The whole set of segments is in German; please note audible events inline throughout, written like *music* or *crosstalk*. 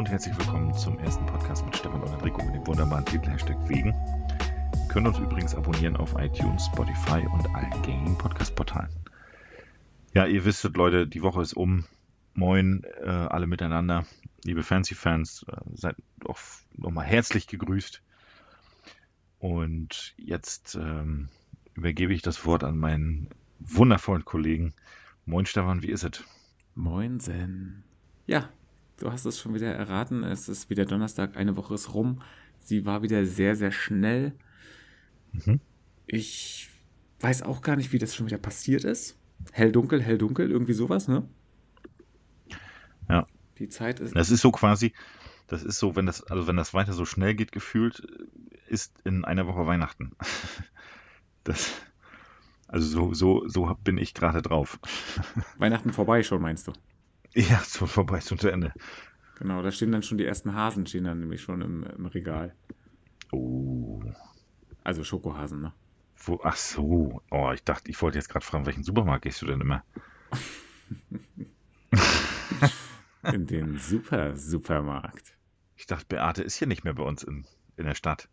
Und herzlich willkommen zum ersten Podcast mit Stefan und Enrico mit dem wunderbaren Titel Hashtag Wegen. Ihr könnt uns übrigens abonnieren auf iTunes, Spotify und allen gängigen Podcast-Portalen. Ja, ihr wisstet, Leute, die Woche ist um. Moin, äh, alle miteinander. Liebe Fancy-Fans, äh, seid auch nochmal herzlich gegrüßt. Und jetzt ähm, übergebe ich das Wort an meinen wundervollen Kollegen. Moin, Stefan, wie ist es? Moinsen. Ja, du hast es schon wieder erraten. Es ist wieder Donnerstag, eine Woche ist rum. Sie war wieder sehr, sehr schnell. Mhm. Ich weiß auch gar nicht, wie das schon wieder passiert ist. Hell, dunkel, hell, dunkel, irgendwie sowas, ne? Ja. Die Zeit ist. Das ist so quasi, das ist so, wenn das, also wenn das weiter so schnell geht, gefühlt, ist in einer Woche Weihnachten. *laughs* Das, also so, so, so bin ich gerade drauf. *laughs* Weihnachten vorbei schon, meinst du? Ja, so vorbei, so zu Ende. Genau, da stehen dann schon die ersten Hasen, stehen dann nämlich schon im, im Regal. Oh. Also Schokohasen, ne? Wo, ach so. Oh, ich dachte, ich wollte jetzt gerade fragen, welchen Supermarkt gehst du denn immer? *laughs* In den Super Supermarkt. Ich dachte, Beate ist hier nicht mehr bei uns in, in der Stadt.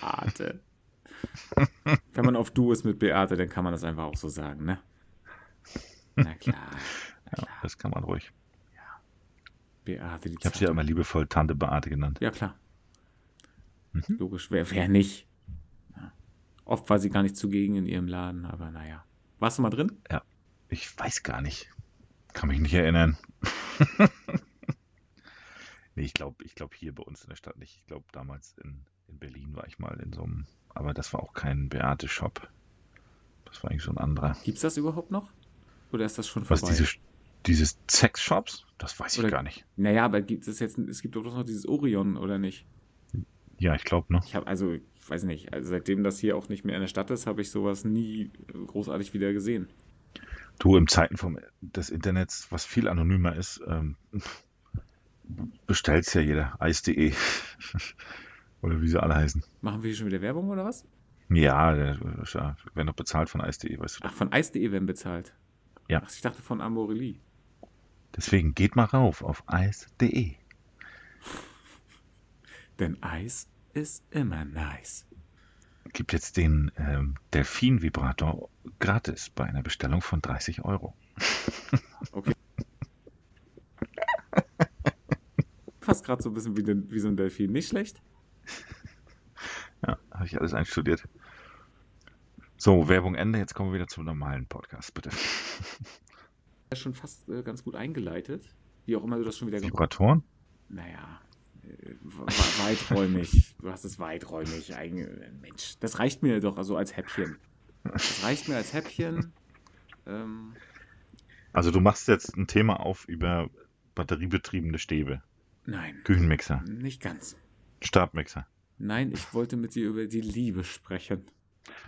Beate. *laughs* Wenn man auf Du ist mit Beate, dann kann man das einfach auch so sagen, ne? Na klar. Ja, das kann man ruhig. Beate, die Ich habe sie ja immer liebevoll Tante Beate genannt. Ja, klar. Mhm. Logisch, wer, wer nicht? Ja. Oft war sie gar nicht zugegen in ihrem Laden, aber naja. Warst du mal drin? Ich weiß gar nicht. Kann mich nicht erinnern. *laughs* nee, ich glaube, ich glaube hier bei uns in der Stadt nicht. Ich glaube, damals in, in Berlin war ich mal in so einem, aber das war auch kein Beate-Shop. Das war eigentlich so ein anderer. Gibt's das überhaupt noch? Oder ist das schon Was, vorbei? diese, dieses Sex-Shops? Das weiß ich Oder- gar nicht. Naja, aber gibt es jetzt, es gibt doch noch dieses Orion, oder nicht? Ja, ich glaube, ne? Ich habe, also, ich weiß nicht, also seitdem das hier auch nicht mehr in der Stadt ist, habe ich sowas nie großartig wieder gesehen. Du, im Zeiten vom, des Internets, was viel anonymer ist, ähm, *laughs* bestellt's ja jeder. Eis.de. *laughs* Oder wie sie alle heißen. Machen wir hier schon wieder Werbung oder was? Ja, der, ja, werden doch bezahlt von Eis.de, weißt du. Ach, von Eis.de werden bezahlt. Ja. Ach, ich dachte von Amorelie. Deswegen geht mal rauf auf eis.de. Denn Eis ist immer nice. Gibt jetzt den ähm, Delfin-Vibrator gratis bei einer Bestellung von 30 Euro. Fast gerade so ein bisschen wie, den, wie so ein Delfin. Nicht schlecht. Ja, habe ich alles einstudiert. So, Werbung Ende. Jetzt kommen wir wieder zum normalen Podcast, bitte. Ja, schon fast äh, ganz gut eingeleitet. Wie auch immer du das schon wieder gemacht Vibratoren? Naja, äh, we- we- weiträumig. *laughs* Du hast es weiträumig. Eigen, Mensch, das reicht mir doch also als Häppchen. Das reicht mir als Häppchen. Ähm, Also du machst jetzt ein Thema auf über batteriebetriebene Stäbe, nein, Küchenmixer, nicht ganz. Stabmixer. Nein, ich wollte mit dir über die Liebe sprechen.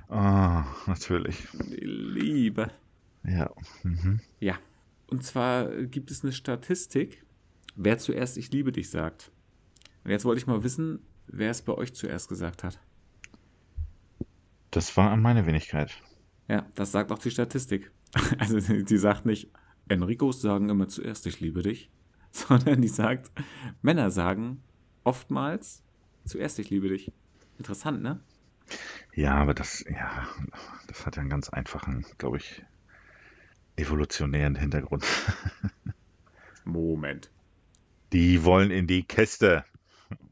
Ah, natürlich. Die Liebe. Ja. Mhm. Ja. Und zwar gibt es eine Statistik, wer zuerst Ich liebe dich sagt. Und jetzt wollte ich mal wissen, wer es bei euch zuerst gesagt hat. Das war an meine Wenigkeit. Ja, das sagt auch die Statistik. *laughs* Also die die sagt nicht, Enricos sagen immer zuerst Ich liebe dich, *laughs* sondern die sagt, Männer sagen oftmals zuerst Ich liebe dich. Interessant, ne? Ja, aber das, ja, das hat ja einen ganz einfachen, glaube ich, evolutionären Hintergrund. *laughs* Moment. Die wollen in die Käste.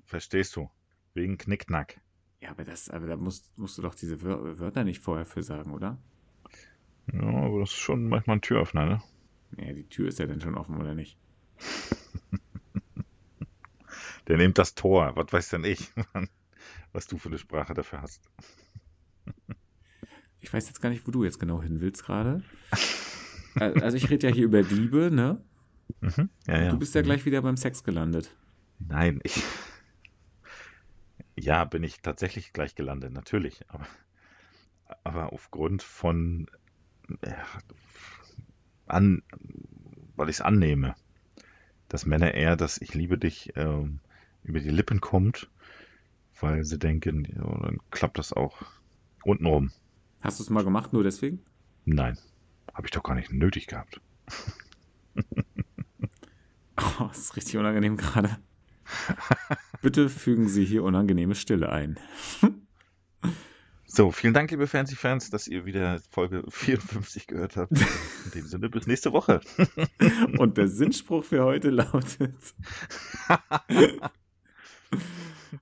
Verstehst du? Wegen Knickknack. Ja, aber das, aber da musst, musst du doch diese Wör Wörter nicht vorher für sagen, oder? Ja, aber das ist schon manchmal ein Türöffner, ne? Ja, die Tür ist ja dann schon offen, oder nicht? *laughs* Der nimmt das Tor. Was weiß denn ich, *laughs* was du für eine Sprache dafür hast. Ich weiß jetzt gar nicht, wo du jetzt genau hin willst gerade. Äh, Also ich rede ja hier über Liebe, ne? Mhm. Ja, ja. Du bist ja Mhm. gleich wieder beim Sex gelandet. Nein, ich. Ja, bin ich tatsächlich gleich gelandet, natürlich. Aber, aber aufgrund von. Ja, an, weil ich es annehme, dass Männer eher das Ich liebe dich ähm, über die Lippen kommt, weil sie denken, ja, dann klappt das auch untenrum. Hast du es mal gemacht, nur deswegen? Nein, habe ich doch gar nicht nötig gehabt. *laughs* Oh, das ist richtig unangenehm gerade. *laughs* Bitte fügen Sie hier unangenehme Stille ein. So, vielen Dank, liebe Fernsehfans, dass ihr wieder Folge 54 gehört habt. In dem Sinne, bis nächste Woche. *laughs* Und der Sinnspruch für heute lautet.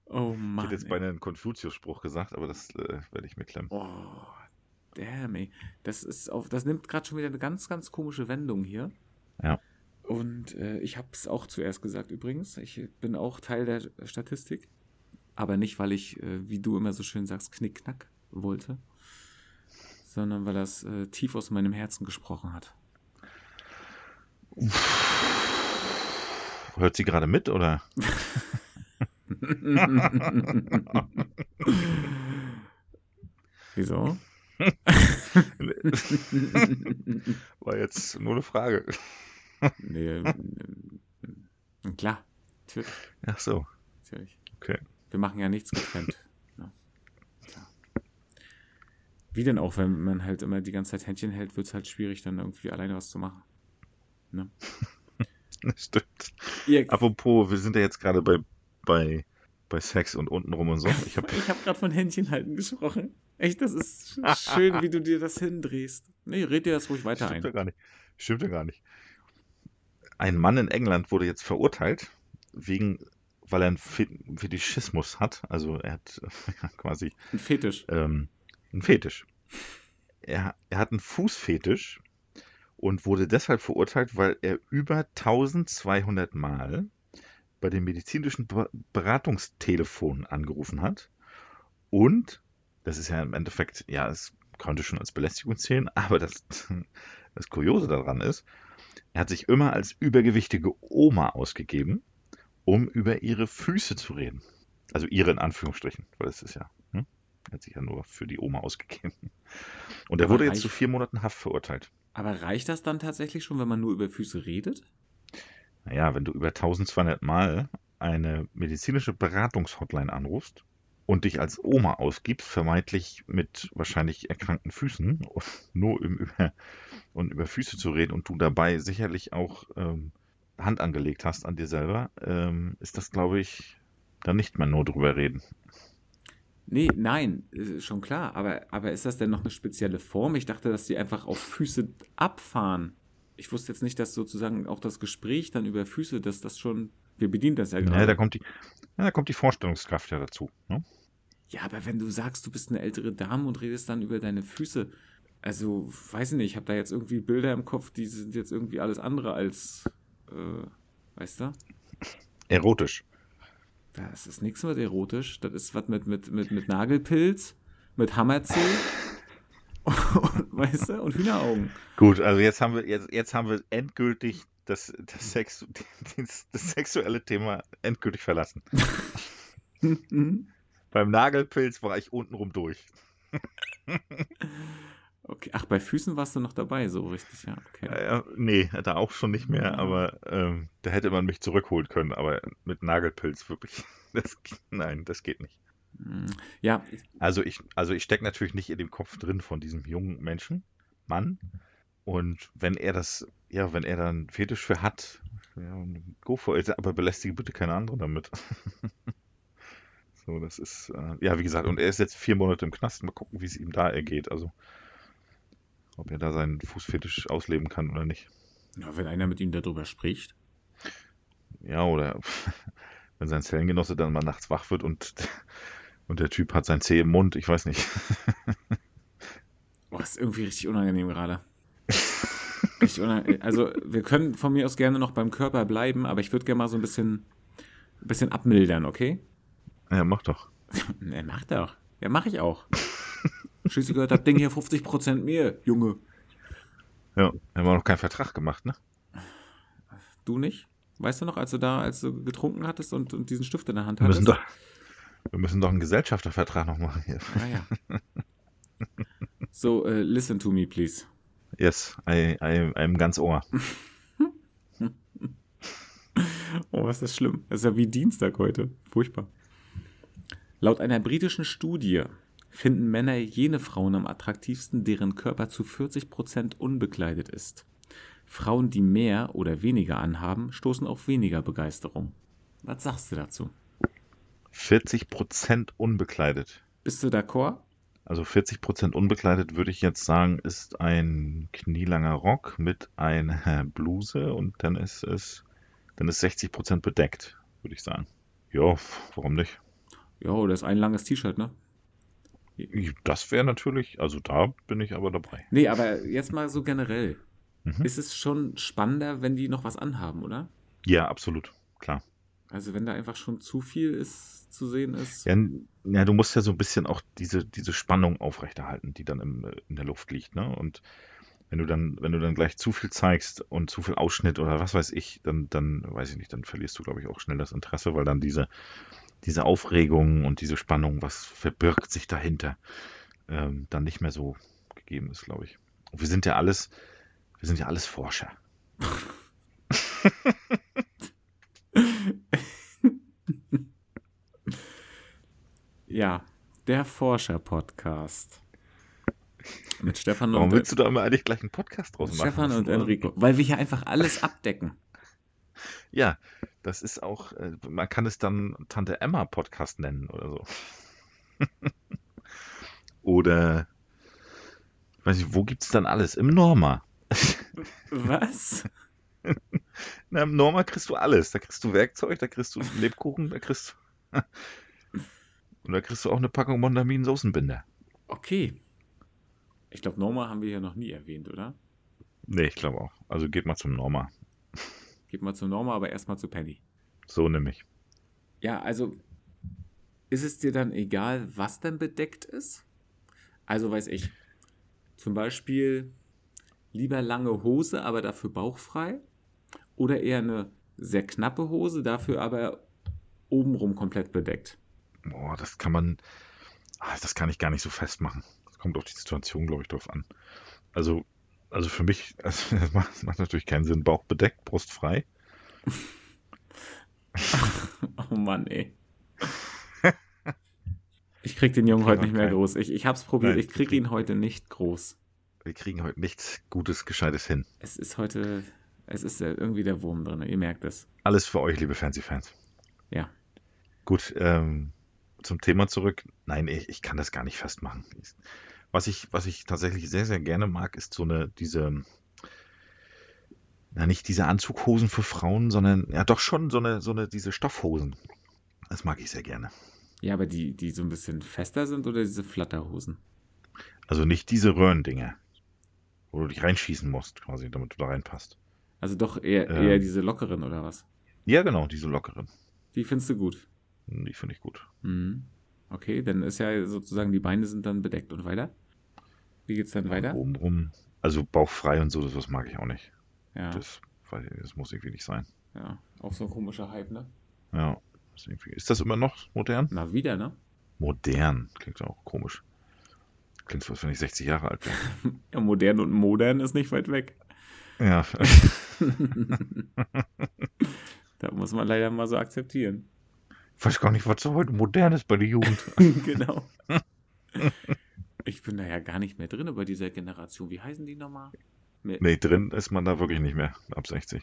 oh Mann. Ich hätte jetzt beinahe einen Konfuzius-Spruch gesagt, aber das äh, werde ich mir klemmen. Oh, damn, ey. Das, ist auf, das nimmt gerade schon wieder eine ganz, ganz komische Wendung hier. Ja. Und äh, ich habe es auch zuerst gesagt übrigens. Ich bin auch Teil der Statistik. Aber nicht, weil ich, äh, wie du immer so schön sagst, knickknack wollte, sondern weil das äh, tief aus meinem Herzen gesprochen hat. Hört sie gerade mit, oder? *laughs* Wieso? War jetzt nur eine Frage. nee, klar, natürlich. Ach so. Natürlich. Okay. Wir machen ja nichts getrennt. Ja. Wie denn auch, wenn man halt immer die ganze Zeit Händchen hält, wird es halt schwierig, dann irgendwie alleine was zu machen. Ne? *laughs* Stimmt. Ihr, Apropos, wir sind ja jetzt gerade bei, bei, bei Sex und untenrum und so. Ich habe *laughs* ich habe gerade von Händchen halten gesprochen. Echt, das ist *laughs* schön, wie du dir das hindrehst. Nee, red dir das ruhig weiter Stimmt ja ein. gar nicht. Stimmt ja gar nicht. Ein Mann in England wurde jetzt verurteilt, wegen, weil er einen Fe- Fetischismus hat. Also er hat *laughs* äh, quasi Ein Fetisch. ähm, einen Fetisch. Er, er hat einen Fußfetisch und wurde deshalb verurteilt, weil er über 1200 Mal bei dem medizinischen Be- Beratungstelefon angerufen hat. Und, das ist ja im Endeffekt, ja, es könnte schon als Belästigung zählen, *laughs* aber das, das Kuriose daran ist, er hat sich immer als übergewichtige Oma ausgegeben, um über ihre Füße zu reden. Also ihre in Anführungsstrichen, weil das ist ja, hm? er hat sich ja nur für die Oma ausgegeben. Und er Aber wurde jetzt zu vier Monaten Haft verurteilt. Aber reicht das dann tatsächlich schon, wenn man nur über Füße redet? Naja, wenn du über 1200 Mal eine medizinische Beratungshotline anrufst und dich als Oma ausgibst, vermeintlich mit wahrscheinlich erkrankten Füßen, *laughs* nur um über, und über Füße zu reden und du dabei sicherlich auch ähm, Hand angelegt hast an dir selber, ähm, ist das, glaube ich, dann nicht mehr nur drüber reden. Nee, nein, ist schon klar. Aber, aber ist das denn noch eine spezielle Form? Ich dachte, dass die einfach auf Füße abfahren. Ich wusste jetzt nicht, dass sozusagen auch das Gespräch dann über Füße, dass das schon. Wir bedienen das ja gerade. Ja, da kommt die, ja, da kommt die Vorstellungskraft ja dazu. Ne? Ja, aber wenn du sagst, du bist eine ältere Dame und redest dann über deine Füße, also weiß ich nicht, ich habe da jetzt irgendwie Bilder im Kopf, die sind jetzt irgendwie alles andere als, äh, weißt du? Erotisch. Das ist nichts mit erotisch, das ist was mit, mit, mit, mit Nagelpilz, mit Hammerzeh und, weißt du, und Hühneraugen. Gut, also jetzt haben wir, jetzt, jetzt haben wir endgültig das, das, Sex, *laughs* das, das sexuelle Thema endgültig verlassen. *laughs* Beim Nagelpilz war ich untenrum durch. *laughs* okay, ach, bei Füßen warst du noch dabei, so richtig, ja, okay. Äh, nee, da auch schon nicht mehr, aber ähm, da hätte man mich zurückholen können. Aber mit Nagelpilz wirklich, *laughs* das, nein, das geht nicht. Hm. Ja, Also ich, also ich stecke natürlich nicht in dem Kopf drin von diesem jungen Menschen, Mann. Und wenn er das, ja, wenn er dann Fetisch für hat, ja, go for it, aber belästige bitte keine anderen damit. *laughs* so, das ist, äh, ja, wie gesagt, und er ist jetzt vier Monate im Knast. Mal gucken, wie es ihm da ergeht. Also, ob er da seinen Fußfetisch ausleben kann oder nicht. ja, wenn einer mit ihm darüber spricht. Ja, oder *laughs* wenn sein Zellengenosse dann mal nachts wach wird und, *laughs* und der Typ hat sein Zeh im Mund, ich weiß nicht. *laughs* Boah, ist irgendwie richtig unangenehm gerade. richtig unangenehm. Also, wir können von mir aus gerne noch beim Körper bleiben, aber ich würde gerne mal so ein bisschen, ein bisschen abmildern, okay? Ja, mach doch. *laughs* Ne, mach doch. Ja, mach ich auch. Schließlich gehört das Ding hier 50% mir, Junge. Ja, wir haben noch keinen Vertrag gemacht, ne? Du nicht? Weißt du noch, als du da, als du getrunken hattest und, und diesen Stift in der Hand Wir hattest? müssen doch, wir müssen doch einen Gesellschaftervertrag noch machen hier. Ah, ja. So, äh, listen to me, please. Yes, I, I, I'm ganz Ohr. *laughs* Oh, was ist das schlimm. Das ist ja wie Dienstag heute. Furchtbar. Laut einer britischen Studie finden Männer jene Frauen am attraktivsten, deren Körper zu 40% unbekleidet ist. Frauen, die mehr oder weniger anhaben, stoßen auf weniger Begeisterung. Was sagst du dazu? 40% unbekleidet. Bist du d'accord? Also 40% unbekleidet würde ich jetzt sagen, ist ein knielanger Rock mit einer *laughs* Bluse und dann ist es, dann ist 60% bedeckt, würde ich sagen. Ja, warum nicht? Ja, oder ist ein langes T-Shirt, ne? Das wäre natürlich, also da bin ich aber dabei. Nee, aber jetzt mal so generell. Mhm. Ist es schon spannender, wenn die noch was anhaben, oder? Ja, absolut, klar. Also wenn da einfach schon zu viel ist, zu sehen ist. Ja, ja, du musst ja so ein bisschen auch diese, diese Spannung aufrechterhalten, die dann im, in der Luft liegt, ne? Und wenn du dann, wenn du dann gleich zu viel zeigst und zu viel Ausschnitt oder was weiß ich, dann, dann weiß ich nicht, dann verlierst du, glaube ich, auch schnell das Interesse, weil dann diese, diese Aufregung und diese Spannung, was verbirgt sich dahinter, ähm, dann nicht mehr so gegeben ist, glaube ich. Und wir sind ja alles, wir sind ja alles Forscher. *laughs* Ja, der Forscher-Podcast. Mit Stefan Warum und, willst du da immer eigentlich gleich einen Podcast draus machen? Stefan und Enrico. Weil wir hier einfach alles abdecken. Ja, das ist auch, äh, man kann es dann Tante Emma Podcast nennen oder so. *laughs* oder, weiß ich, wo gibt's dann alles? Im Norma. *laughs* Was? Na, Im Norma kriegst du alles. Da kriegst du Werkzeug, da kriegst du Lebkuchen, da kriegst du. *laughs* Und da kriegst du auch eine Packung Mondamin Soßenbinder. Okay. Ich glaube, Norma haben wir hier noch nie erwähnt, oder? Nee, ich glaube auch. Also geht mal zum Norma. Geht mal zu Norma, aber erstmal zu Penny. So nämlich. Ja, also ist es dir dann egal, was denn bedeckt ist? Also weiß ich, zum Beispiel lieber lange Hose, aber dafür bauchfrei? Oder eher eine sehr knappe Hose, dafür aber obenrum komplett bedeckt? Boah, das kann man, ah, das kann ich gar nicht so festmachen. Das kommt auf die Situation, glaube ich, drauf an. Also, also für mich, also *laughs* das macht, das macht natürlich keinen Sinn. Bauch bedeckt, Brust frei. *laughs* Oh Mann, ey. Ich krieg den Jungen heute nicht mehr Kein- groß. Ich, ich hab's probiert, Nein, ich krieg ihn heute nicht groß. Wir kriegen heute nichts Gutes, Gescheites hin. Es ist heute, es ist äh, irgendwie der Wurm drin, ihr merkt es. Alles für euch, liebe Fernsehfans. Ja. Gut, ähm, zum Thema zurück. Nein, ich, ich kann das gar nicht festmachen. Was ich, was ich tatsächlich sehr, sehr gerne mag, ist so eine, diese, na nicht diese Anzughosen für Frauen, sondern ja doch schon so eine, so eine, diese Stoffhosen. Das mag ich sehr gerne. Ja, aber die, die so ein bisschen fester sind oder diese Flatterhosen? Also nicht diese Röhrendinger, wo du dich reinschießen musst, quasi, damit du da reinpasst. Also doch eher, Ähm. eher diese lockeren oder was? Ja, genau, diese lockeren. Die findest du gut. Die finde ich gut. Mhm. Okay, dann ist ja sozusagen die Beine sind dann bedeckt und weiter. Wie geht's dann weiter? Oben rum. Also bauchfrei und so, das, das mag ich auch nicht. Ja, Das, das muss irgendwie nicht sein. ja, auch so ein komischer Hype, ne? Ja. Ist, das immer noch modern? Na, wieder, ne? Modern. Klingt auch komisch. Klingt so, als wenn ich 60 Jahre alt wäre. *laughs* Ja, modern und modern ist nicht weit weg. Ja. *laughs* da muss man leider mal so akzeptieren. Ich weiß gar nicht, was so heute modern ist bei der Jugend. *laughs* genau. Ich bin da ja gar nicht mehr drin bei dieser Generation. Wie heißen die nochmal? Mit Nee, drin ist man da wirklich nicht mehr. Ab 60.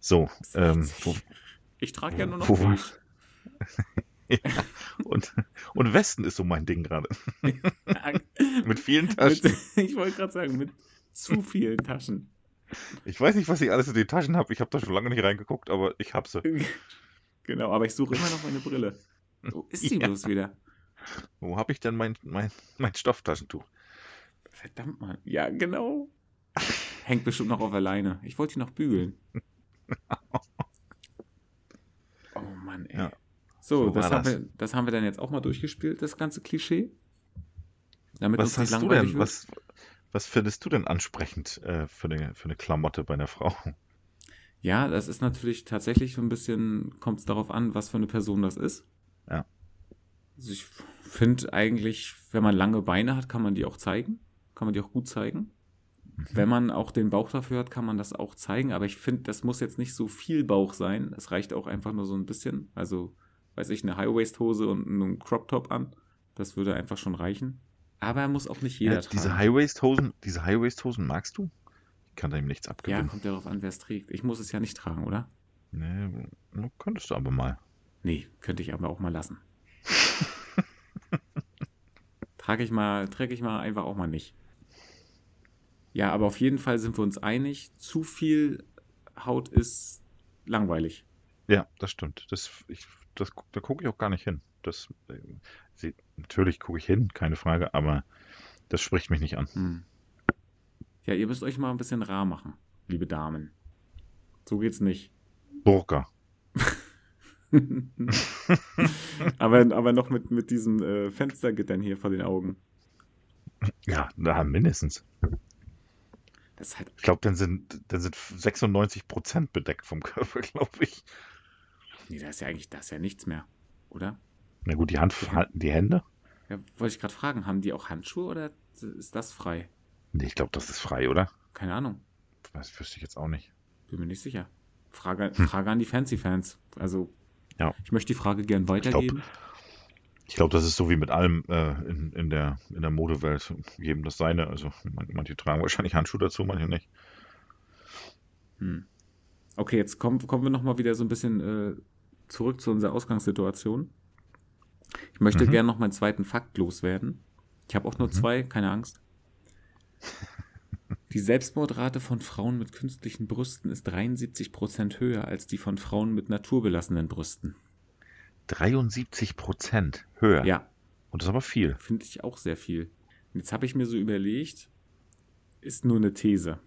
So, ähm, 60. wo, Ich trage ja nur noch Wo beige. *laughs* und, und Westen ist so mein Ding gerade. *laughs* Mit vielen Taschen. Mit, *laughs* ich wollte gerade sagen, mit zu vielen Taschen. Ich weiß nicht, was ich alles in den Taschen habe. Ich habe da schon lange nicht reingeguckt, aber ich habe sie. Genau, aber ich suche immer noch meine Brille. Wo ist sie Ja. bloß wieder? Wo habe ich denn mein, mein, mein Stofftaschentuch? Verdammt mal. Ja, genau. Hängt bestimmt noch auf der Leine. Ich wollte die noch bügeln. *laughs* Oh Mann, ey. Ja. So, So das, haben das. Wir, das haben wir dann jetzt auch mal durchgespielt, das ganze Klischee. Damit Was hast du denn? Was, was findest du denn ansprechend äh, für, eine, für eine Klamotte bei einer Frau? Ja, das ist natürlich tatsächlich so ein bisschen, kommt es darauf an, was für eine Person das ist. Ja. Also ich finde eigentlich, wenn man lange Beine hat, kann man die auch zeigen. Kann man die auch gut zeigen. Mhm. Wenn man auch den Bauch dafür hat, kann man das auch zeigen. Aber ich finde, das muss jetzt nicht so viel Bauch sein. Es reicht auch einfach nur so ein bisschen. Also, weiß ich, eine High-Waist-Hose und einen Crop-Top an. Das würde einfach schon reichen. Aber muss auch nicht jeder Ja, tragen. diese High-Waist-Hosen, diese High-Waist-Hosen magst du? kann da ihm nichts Ja, abgewinnen. kommt ja darauf an, wer es trägt. Ich muss es ja nicht tragen, oder? Nee, könntest du aber mal. Nee, könnte ich aber auch mal lassen. *laughs* Trage ich mal, träge ich mal einfach auch mal nicht. Ja, aber auf jeden Fall sind wir uns einig, zu viel Haut ist langweilig. Ja, das stimmt. Das, ich, das, da gucke ich auch gar nicht hin. Das, äh, natürlich gucke ich hin, keine Frage, aber das spricht mich nicht an. Hm. Ja, ihr müsst euch mal ein bisschen rar machen, liebe Damen. So geht's nicht. Burka. *laughs* aber, aber noch mit, mit diesen äh, Fenstergittern hier vor den Augen. Ja, na, mindestens. Halt. Ich glaube, dann sind, dann sind 96% bedeckt vom Körper, *laughs* glaube ich. Nee, da ist ja eigentlich, da ist ja nichts mehr, oder? Na gut, die Hand, Die Hand- die Hände? Ja, wollte ich gerade fragen, haben die auch Handschuhe oder ist das frei? Nee, ich glaube, das ist frei, oder? Keine Ahnung, Das wüsste ich jetzt auch nicht. bin mir nicht sicher. Frage, Hm. Frage an die Fancy-Fans. Also, Ja. ich möchte die Frage gern weitergeben. Ich glaube, das ist so wie mit allem äh, in, in, der, in der Modewelt. Jedem das seine. Also man, manche tragen wahrscheinlich Handschuhe dazu, manche nicht. Hm. Okay, jetzt kommen, kommen wir nochmal wieder so ein bisschen äh, zurück zu unserer Ausgangssituation. Ich möchte Mhm. gern noch meinen zweiten Fakt loswerden. Ich habe auch nur Mhm. zwei, keine Angst. Die Selbstmordrate von Frauen mit künstlichen Brüsten ist 73% höher als die von Frauen mit naturbelassenen Brüsten. 73 Prozent höher. Ja, Und das ist aber viel. finde ich auch sehr viel. Und jetzt habe ich mir so überlegt, ist nur eine These.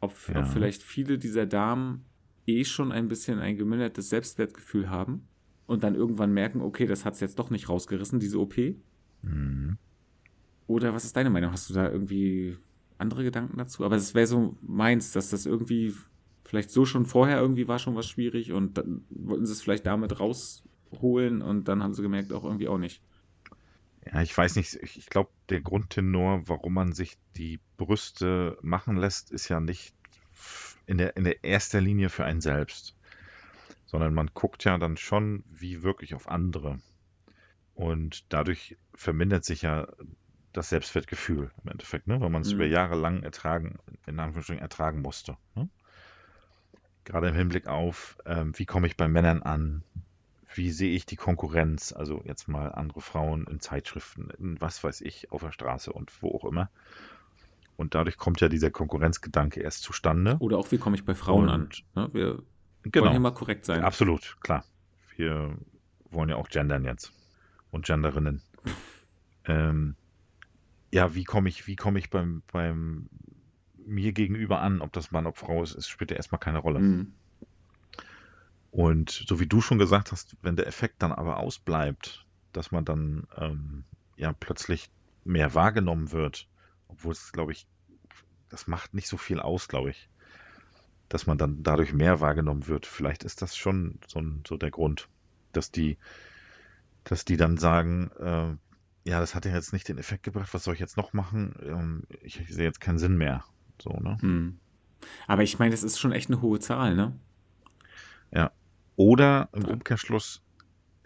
Ob, Ja. ob vielleicht viele dieser Damen eh schon ein bisschen ein gemildertes Selbstwertgefühl haben und dann irgendwann merken, okay, das hat es jetzt doch nicht rausgerissen, diese OP. Mhm. Oder was ist deine Meinung? Hast du da irgendwie andere Gedanken dazu? Aber es wäre so meins, dass das irgendwie vielleicht so schon vorher irgendwie war schon was schwierig und dann wollten sie es vielleicht damit rausholen und dann haben sie gemerkt, auch irgendwie auch nicht. Ja, ich weiß nicht. Ich, glaube, der Grundtenor, warum man sich die Brüste machen lässt, ist ja nicht in der, in der erster Linie für einen selbst, sondern man guckt ja dann schon wie wirklich auf andere. Und dadurch vermindert sich ja das Selbstwertgefühl im Endeffekt, ne? weil man es Mhm. über Jahre lang ertragen, in Anführungsstrichen ertragen musste. Ne? Gerade im Hinblick auf, ähm, wie komme ich bei Männern an, wie sehe ich die Konkurrenz, also jetzt mal andere Frauen in Zeitschriften, in was weiß ich, auf der Straße und wo auch immer. Und dadurch kommt ja dieser Konkurrenzgedanke erst zustande. Oder auch, wie komme ich bei Frauen an? Und- Ne? Wir wollen Genau. hier mal korrekt sein. Absolut, klar. Wir wollen ja auch gendern jetzt. Und Genderinnen. *laughs* ähm, ja, wie komme ich, wie komme ich beim, beim mir gegenüber an, ob das Mann, ob Frau ist, spielt ja erstmal keine Rolle. Mhm. Und so wie du schon gesagt hast, wenn der Effekt dann aber ausbleibt, dass man dann ähm, ja plötzlich mehr wahrgenommen wird, obwohl es, glaube ich, das macht nicht so viel aus, glaube ich, dass man dann dadurch mehr wahrgenommen wird. Vielleicht ist das schon so, ein, so der Grund, dass die, dass die dann sagen, äh, ja, das hat ja jetzt nicht den Effekt gebracht, was soll ich jetzt noch machen? Ähm, ich sehe jetzt keinen Sinn mehr. So, ne? Mhm. Aber ich meine, das ist schon echt eine hohe Zahl, ne? Oder im Ja. Umkehrschluss,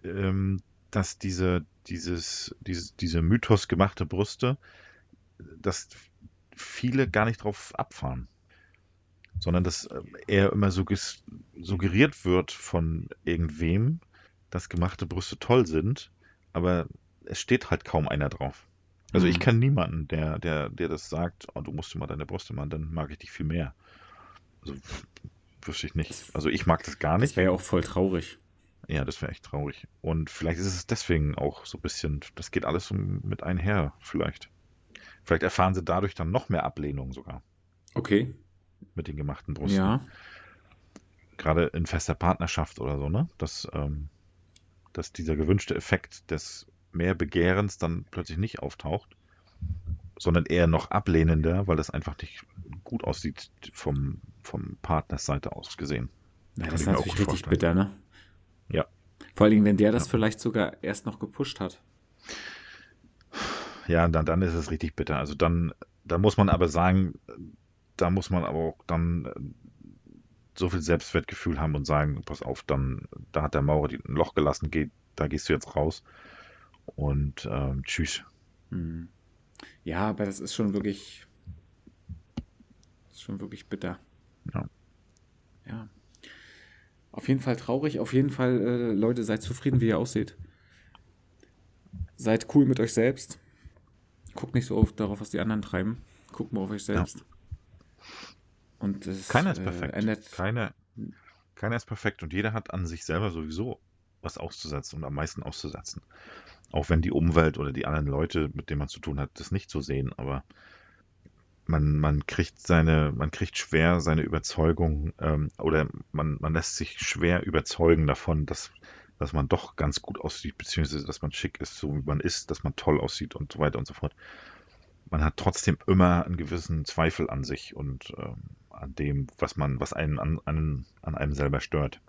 ähm, dass diese, dieses, dieses, diese Mythos gemachte Brüste, dass viele gar nicht drauf abfahren. Sondern dass ähm, eher immer suggeriert wird von irgendwem, dass gemachte Brüste toll sind, aber es steht halt kaum einer drauf. Also ich Mhm. kenne niemanden, der, der, der das sagt, oh, du musst mal deine Brüste machen, dann mag ich dich viel mehr. Also wüsste ich nicht. Also ich mag das gar nicht. Das wäre ja auch voll traurig. Ja, das wäre echt traurig. Und vielleicht ist es deswegen auch so ein bisschen, das geht alles so mit einher, vielleicht. Vielleicht erfahren sie dadurch dann noch mehr Ablehnung sogar Okay. mit den gemachten Brüsten. Ja. Gerade in fester Partnerschaft oder so, ne? Dass, ähm, dass dieser gewünschte Effekt des mehr Begehrens dann plötzlich nicht auftaucht, sondern eher noch ablehnender, weil das einfach nicht gut aussieht vom, vom Partners Seite aus gesehen. Kann das ist natürlich richtig vorstellen. bitter, ne? Ja. Vor allen Dingen, wenn der das Ja. vielleicht sogar erst noch gepusht hat. Ja, dann, dann ist es richtig bitter. Also dann, da muss man aber sagen, da muss man aber auch dann äh, so viel Selbstwertgefühl haben und sagen, pass auf, dann, da hat der Maurer die- ein Loch gelassen, geht, da gehst du jetzt raus und ähm, tschüss. Hm. Ja, aber das ist schon wirklich ist schon wirklich bitter. Ja. Ja. Auf jeden Fall traurig. Auf jeden Fall, äh, Leute, seid zufrieden, wie ihr aussieht. Seid cool mit euch selbst. Guckt nicht so oft darauf, was die anderen treiben. Guckt mal auf euch selbst. Und das Keiner ist äh, perfekt. ändert. Keiner, keiner ist perfekt und jeder hat an sich selber sowieso was auszusetzen und am meisten auszusetzen. Auch wenn die Umwelt oder die anderen Leute, mit denen man zu tun hat, das nicht so sehen, aber man, man kriegt seine, man kriegt schwer seine Überzeugung ähm, oder man, man lässt sich schwer überzeugen davon, dass, dass man doch ganz gut aussieht, beziehungsweise dass man schick ist, so wie man ist, dass man toll aussieht und so weiter und so fort. Man hat trotzdem immer einen gewissen Zweifel an sich und ähm, an dem, was man, was einen an, an, an einem selber stört.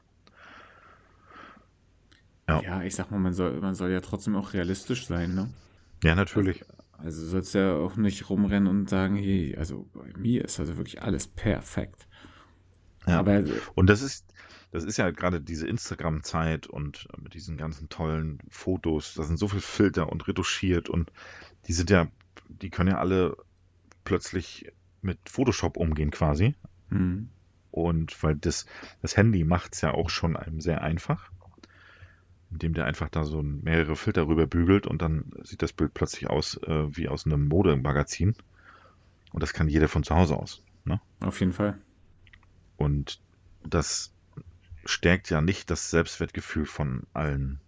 Ja. Ja. ich sag mal, man soll, man soll ja trotzdem auch realistisch sein, ne? Ja, natürlich. Also sollst ja auch nicht rumrennen und sagen, hey, also bei mir ist also wirklich alles perfekt. Ja. Aber Und das ist, das ist ja gerade diese Instagram-Zeit und äh, mit diesen ganzen tollen Fotos, da sind so viel Filter und retuschiert und die sind ja, die können ja alle plötzlich mit Photoshop umgehen quasi. hm, Und weil das, das Handy macht es ja auch schon einem sehr einfach, indem der einfach da so mehrere Filter rüber bügelt und dann sieht das Bild plötzlich aus äh, wie aus einem Modemagazin. Und das kann jeder von zu Hause aus. Ne? auf jeden Fall. Und das stärkt ja nicht das Selbstwertgefühl von allen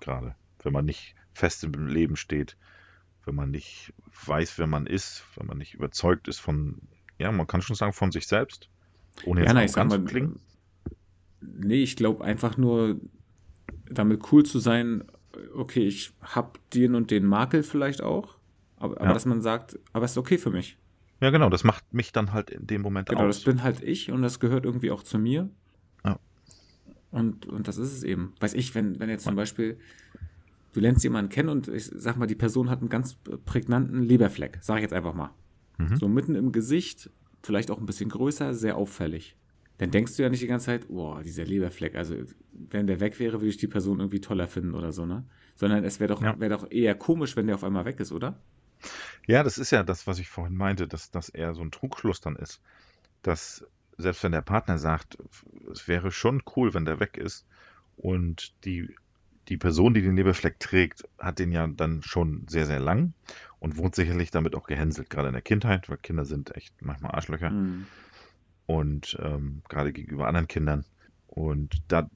gerade. Wenn man nicht fest im Leben steht, wenn man nicht weiß, wer man ist, wenn man nicht überzeugt ist von, ja, man kann schon sagen, von sich selbst. Ohne jetzt Ja, na, ich sag mal, klingen. nee, ich glaube einfach nur damit cool zu sein, okay, ich hab den und den Makel vielleicht auch, aber, aber Ja. dass man sagt, aber es ist okay für mich. Ja, genau, das macht mich dann halt in dem Moment Genau, aus. das bin halt ich und das gehört irgendwie auch zu mir. Ja. Und, und das ist es eben. Weiß ich, wenn, wenn jetzt zum Beispiel, du lernst jemanden kennen und ich sag mal, die Person hat einen ganz prägnanten Leberfleck, sag ich jetzt einfach mal. Mhm. So mitten im Gesicht, vielleicht auch ein bisschen größer, sehr auffällig. Dann denkst du ja nicht die ganze Zeit, boah, dieser Leberfleck, also wenn der weg wäre, würde ich die Person irgendwie toller finden oder so, ne? Sondern es wäre doch, Ja. wär doch eher komisch, wenn der auf einmal weg ist, oder? Ja, das ist ja das, was ich vorhin meinte, dass das eher so ein Trugschluss dann ist. Dass selbst wenn der Partner sagt, es wäre schon cool, wenn der weg ist und die, die Person, die den Leberfleck trägt, hat den ja dann schon sehr, sehr lang und wurde sicherlich damit auch gehänselt, gerade in der Kindheit, weil Kinder sind echt manchmal Arschlöcher Hm. Und ähm, gerade gegenüber anderen Kindern. Und da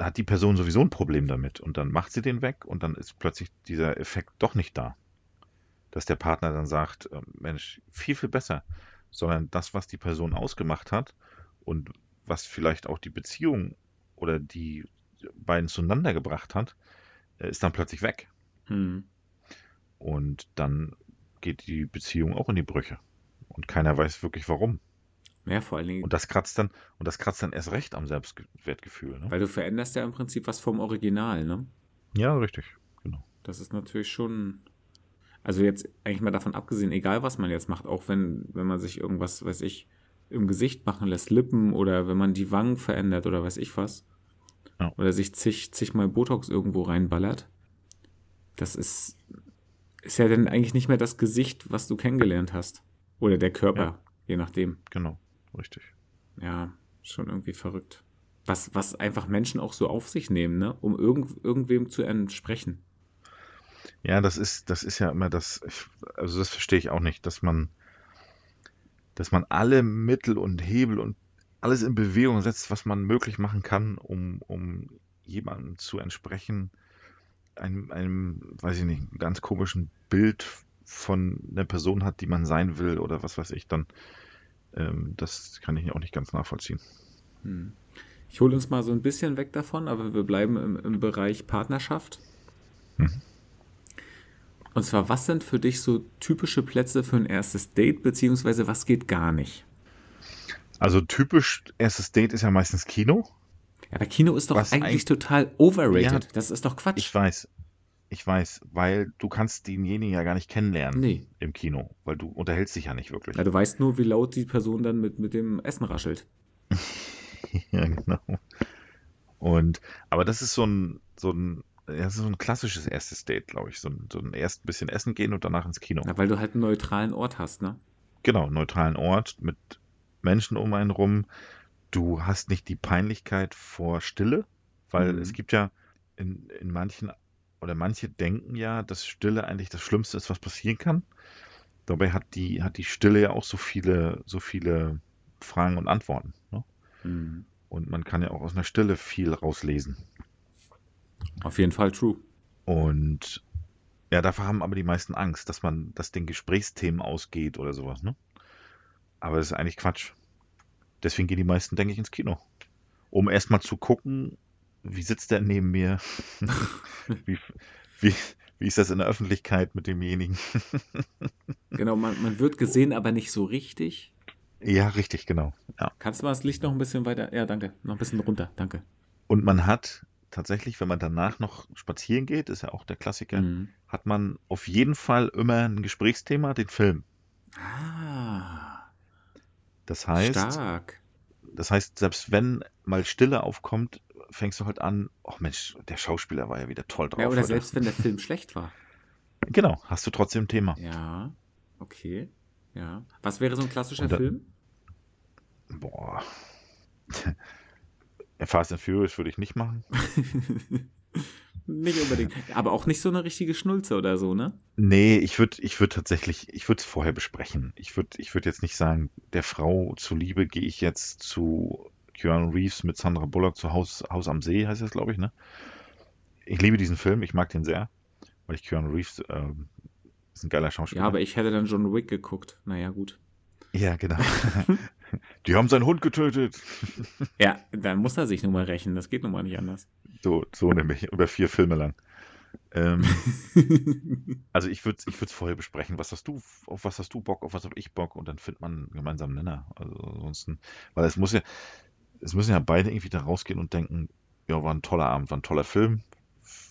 hat die Person sowieso ein Problem damit. Und dann macht sie den weg und dann ist plötzlich dieser Effekt doch nicht da. Dass der Partner dann sagt, ähm, Mensch, viel, viel besser. Sondern das, was die Person ausgemacht hat und was vielleicht auch die Beziehung oder die beiden zueinander gebracht hat, äh, ist dann plötzlich weg. Hm. Und dann geht die Beziehung auch in die Brüche. Und keiner weiß wirklich warum. Ja, vor allen Dingen, Und das kratzt dann, und das kratzt dann erst recht am Selbstwertgefühl. Ne? weil du veränderst ja im Prinzip was vom Original, ne? Ja, richtig. Genau. Das ist natürlich schon. Also jetzt eigentlich mal davon abgesehen, egal was man jetzt macht, auch wenn, wenn man sich irgendwas, weiß ich, im Gesicht machen lässt, Lippen oder wenn man die Wangen verändert oder weiß ich was. Ja. Oder sich zig, zigmal Botox irgendwo reinballert. Das ist, ist ja dann eigentlich nicht mehr das Gesicht, was du kennengelernt hast. Oder der Körper, Ja. je nachdem. Genau. Richtig. Ja, schon irgendwie verrückt. Was, was einfach Menschen auch so auf sich nehmen, ne? Um irgend, irgendwem zu entsprechen. Ja, das ist, das ist ja immer das, also das verstehe ich auch nicht, dass man, dass man alle Mittel und Hebel und alles in Bewegung setzt, was man möglich machen kann, um, um jemandem zu entsprechen, einem, einem, weiß ich nicht, ganz komischen Bild von einer Person hat, die man sein will oder was weiß ich, dann, ähm, das kann ich auch nicht ganz nachvollziehen. Hm. Ich hole uns mal so ein bisschen weg davon, aber wir bleiben im, im Bereich Partnerschaft. Mhm. Und zwar, was sind für dich so typische Plätze für ein erstes Date, beziehungsweise was geht gar nicht? Also typisch erstes Date ist ja meistens Kino. Ja, aber Kino ist doch Was eigentlich total overrated. Ja, das ist doch Quatsch. Ich weiß, ich weiß, weil du kannst denjenigen ja gar nicht kennenlernen nee. im Kino, weil du unterhältst dich ja nicht wirklich. Ja, du weißt nur, wie laut die Person dann mit, mit dem Essen raschelt. *laughs* Ja, genau. Und, aber das ist so ein, so ein, ja, so ein klassisches erstes Date, glaube ich. So ein, so ein erst ein bisschen essen gehen und danach ins Kino. Ja, weil du halt einen neutralen Ort hast, ne? Genau, neutralen Ort mit Menschen um einen rum. Du hast nicht die Peinlichkeit vor Stille, weil Mhm. es gibt ja in, in manchen, oder manche denken ja, dass Stille eigentlich das Schlimmste ist, was passieren kann. Dabei hat die, hat die Stille ja auch so viele, so viele Fragen und Antworten. Ne? Mhm. Und man kann ja auch aus einer Stille viel rauslesen. Auf jeden Fall true. Und ja, dafür haben aber die meisten Angst, dass man, dass den Gesprächsthemen ausgeht oder sowas, ne? Aber das ist eigentlich Quatsch. Deswegen gehen die meisten, denke ich, ins Kino. Um erstmal zu gucken, wie sitzt der neben mir? *laughs* wie, wie, wie ist das in der Öffentlichkeit mit demjenigen? *laughs* Genau, man, man wird gesehen, aber nicht so richtig. ja, richtig, genau. Ja. Kannst du mal das Licht noch ein bisschen weiter? Ja, danke. Noch ein bisschen runter. Danke. Und man hat tatsächlich, wenn man danach noch spazieren geht, ist ja auch der Klassiker, Mhm. hat man auf jeden Fall immer ein Gesprächsthema, den Film. Ah, Das heißt, stark. Das heißt, selbst wenn mal Stille aufkommt, fängst du halt an, ach Mensch, der Schauspieler war ja wieder toll drauf. Ja, oder heute. selbst wenn der Film schlecht war. Genau, hast du trotzdem ein Thema. Ja, okay. Ja. Was wäre so ein klassischer da- Film? Boah. *laughs* Fast and Furious würde ich nicht machen. *laughs* nicht unbedingt. Aber auch nicht so eine richtige Schnulze oder so, ne? Nee, ich würde ich würd tatsächlich, ich würde es vorher besprechen. Ich würde ich würd jetzt nicht sagen, der Frau zuliebe gehe ich jetzt zu Keanu Reeves mit Sandra Bullock zu Haus, Haus am See, heißt das, glaube ich, ne? Ich liebe diesen Film, ich mag den sehr, weil ich Keanu Reeves, ähm, ist ein geiler Schauspieler. Ja, aber ich hätte dann John Wick geguckt. Naja, gut. Ja, genau. *laughs* *laughs* Die haben seinen Hund getötet. *laughs* Ja, dann muss er sich nun mal rächen. Das geht nun mal nicht anders. So, so nämlich, über vier Filme lang. Ähm, also ich würde ich es vorher besprechen, was hast du, auf was hast du Bock, auf was habe ich Bock und dann findet man einen gemeinsamen Nenner. Also ansonsten, weil es muss ja, es müssen ja beide irgendwie da rausgehen und denken, ja, war ein toller Abend, war ein toller Film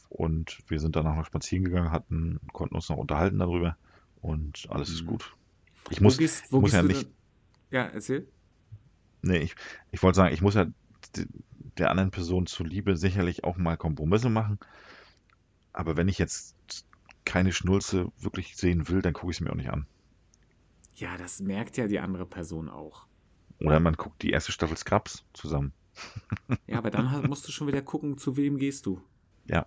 und wir sind danach noch spazieren gegangen, hatten, konnten uns noch unterhalten darüber und alles ist Mhm. gut. Ich muss, wo gehst, wo muss gehst ja nicht- denn- Ja, erzähl. Nee, ich, ich wollte sagen, ich muss ja der anderen Person zuliebe sicherlich auch mal Kompromisse machen. Aber wenn ich jetzt keine Schnulze wirklich sehen will, dann gucke ich es mir auch nicht an. Ja, das merkt ja die andere Person auch. Oder man guckt die erste Staffel Scrubs zusammen. *laughs* Ja, aber dann musst du schon wieder gucken, zu wem gehst du. Ja.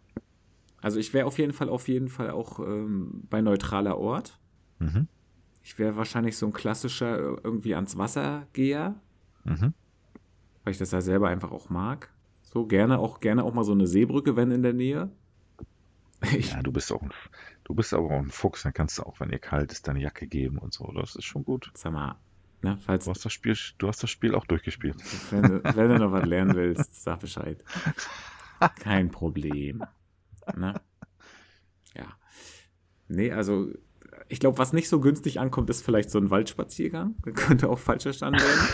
Also ich wäre auf jeden Fall, auf jeden Fall auch ähm, bei neutraler Ort. Mhm. Ich wäre wahrscheinlich so ein klassischer äh, irgendwie ans Wasser Geher, Mhm. weil ich das ja selber einfach auch mag. So gerne auch gerne auch mal so eine Seebrücke, wenn in der Nähe. *laughs* Ich, Ja, du bist auch ein, du bist aber auch ein Fuchs, dann kannst du auch, wenn ihr kalt ist, deine Jacke geben und so. Das ist schon gut. sag mal, ne, falls Du hast das Spiel, du hast das Spiel auch durchgespielt. wenn, du- wenn du noch was lernen willst, sag Bescheid. Kein Problem. Ne? Ja. Nee, also ich glaube, was nicht so günstig ankommt, ist vielleicht so ein Waldspaziergang. Das könnte auch falsch verstanden werden.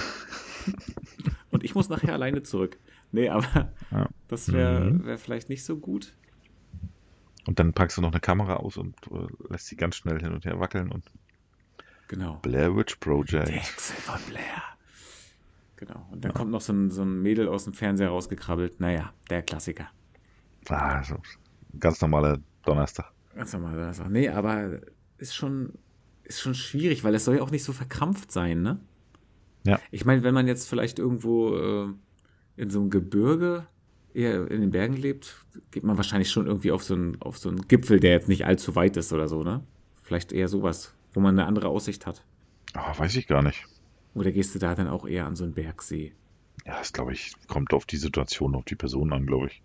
*laughs* Und ich muss nachher alleine zurück. Nee, aber Ja. das wäre Mhm. wär vielleicht nicht so gut. Und dann packst du noch eine Kamera aus und äh, lässt sie ganz schnell hin und her wackeln und Genau. Blair Witch Project. Hexe von Blair. Genau. Und dann kommt noch so ein, so ein Mädel aus dem Fernseher rausgekrabbelt. Naja, der Klassiker. Ah, so ganz normaler Donnerstag. Ganz normal. Also, nee, aber ist schon, ist schon schwierig, weil es soll ja auch nicht so verkrampft sein, ne? Ja. Ich meine, wenn man jetzt vielleicht irgendwo äh, in so einem Gebirge eher in den Bergen lebt, geht man wahrscheinlich schon irgendwie auf so einen, auf so einen Gipfel, der jetzt nicht allzu weit ist oder so, ne? Vielleicht eher sowas, wo man eine andere Aussicht hat. Ah, weiß ich gar nicht. Oder gehst du da dann auch eher an so einen Bergsee? Ja, das glaube ich, kommt auf die Situation, auf die Person an, glaube ich.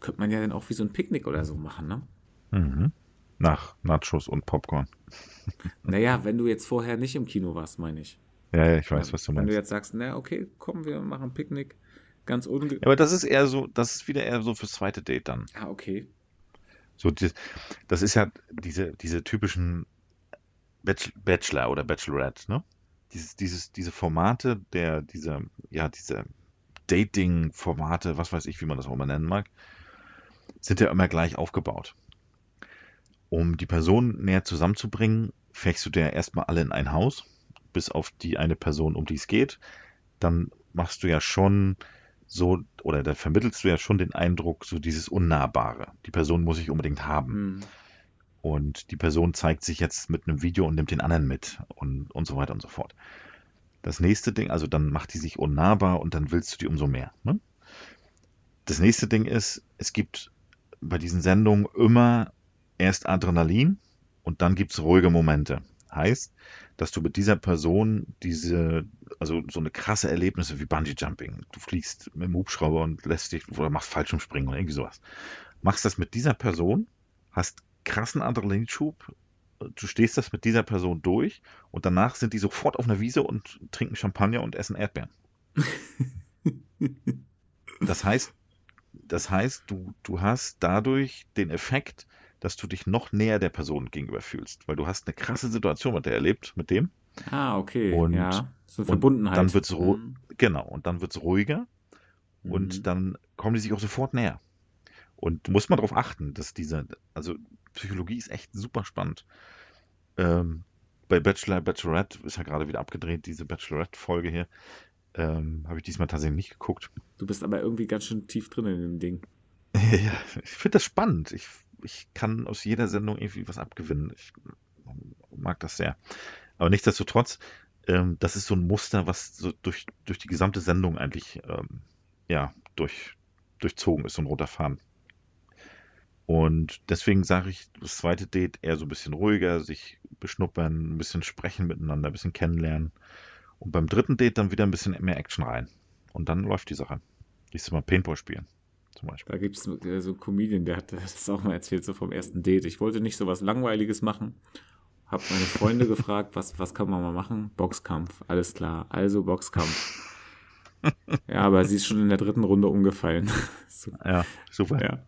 Könnte man ja dann auch wie so ein Picknick oder so machen, ne? Mhm. Nach Nachos und Popcorn. *laughs* Naja, wenn du jetzt vorher nicht im Kino warst, meine ich. Ja, ja, ich weiß, was du Wenn du meinst. jetzt sagst, na okay, komm, wir machen Picknick, ganz unge... Ja, aber das ist eher so, das ist wieder eher so fürs zweite Date dann. Ah, okay. So, das ist ja diese, diese typischen Bachelor, oder Bachelorette, ne? Dieses, dieses, diese Formate, der, diese, ja, diese Dating-Formate, was weiß ich, wie man das auch immer nennen mag, sind ja immer gleich aufgebaut. Um die Person näher zusammenzubringen, fächst du dir erstmal alle in ein Haus, bis auf die eine Person, um die es geht. Dann machst du ja schon so, oder da vermittelst du ja schon den Eindruck, so dieses Unnahbare. Die Person muss ich unbedingt haben. Hm. Und die Person zeigt sich jetzt mit einem Video und nimmt den anderen mit und, und so weiter und so fort. Das nächste Ding, also dann macht die sich unnahbar und dann willst du die umso mehr. Ne? Das nächste Ding ist, es gibt bei diesen Sendungen immer erst Adrenalin und dann gibt es ruhige Momente. Heißt, dass du mit dieser Person diese, also so eine krasse Erlebnisse wie Bungee Jumping, du fliegst mit dem Hubschrauber und lässt dich oder machst Fallschirmspringen oder irgendwie sowas. Machst das mit dieser Person, hast krassen Adrenalinschub, du stehst das mit dieser Person durch und danach sind die sofort auf einer Wiese und trinken Champagner und essen Erdbeeren. *laughs* das heißt, das heißt, du, du hast dadurch den Effekt, dass du dich noch näher der Person gegenüber fühlst, weil du hast eine krasse Situation mit der erlebt, mit dem. Ah, okay. Und, ja, so Verbundenheit. Und dann wird's ru Mhm. genau, und dann wird's ruhiger und Mhm. dann kommen die sich auch sofort näher. Und muss man darauf achten, dass diese, also Psychologie ist echt super spannend. Ähm, bei Bachelor, Bachelorette ist ja gerade wieder abgedreht, diese Bachelorette-Folge hier. Ähm, Habe ich diesmal tatsächlich nicht geguckt. Du bist aber irgendwie ganz schön tief drin in dem Ding. *laughs* ja, ich finde das spannend. Ich, ich kann aus jeder Sendung irgendwie was abgewinnen. Ich mag das sehr. Aber nichtsdestotrotz, ähm, das ist so ein Muster, was so durch, durch die gesamte Sendung eigentlich ähm, ja, durch, durchzogen ist, so ein roter Faden. Und deswegen sage ich, das zweite Date eher so ein bisschen ruhiger, sich beschnuppern, ein bisschen sprechen miteinander, ein bisschen kennenlernen. Und beim dritten Date dann wieder ein bisschen mehr Action rein. Und dann läuft die Sache. Nächstes Mal Paintball spielen, zum Beispiel. Da gibt es so einen Comedian, der hat das auch mal erzählt, so vom ersten Date. Ich wollte nicht so was Langweiliges machen. Hab meine Freunde gefragt, was, was kann man mal machen? Boxkampf, alles klar. Also Boxkampf. Ja, aber sie ist schon in der dritten Runde umgefallen. *laughs* so, Ja, super. ja.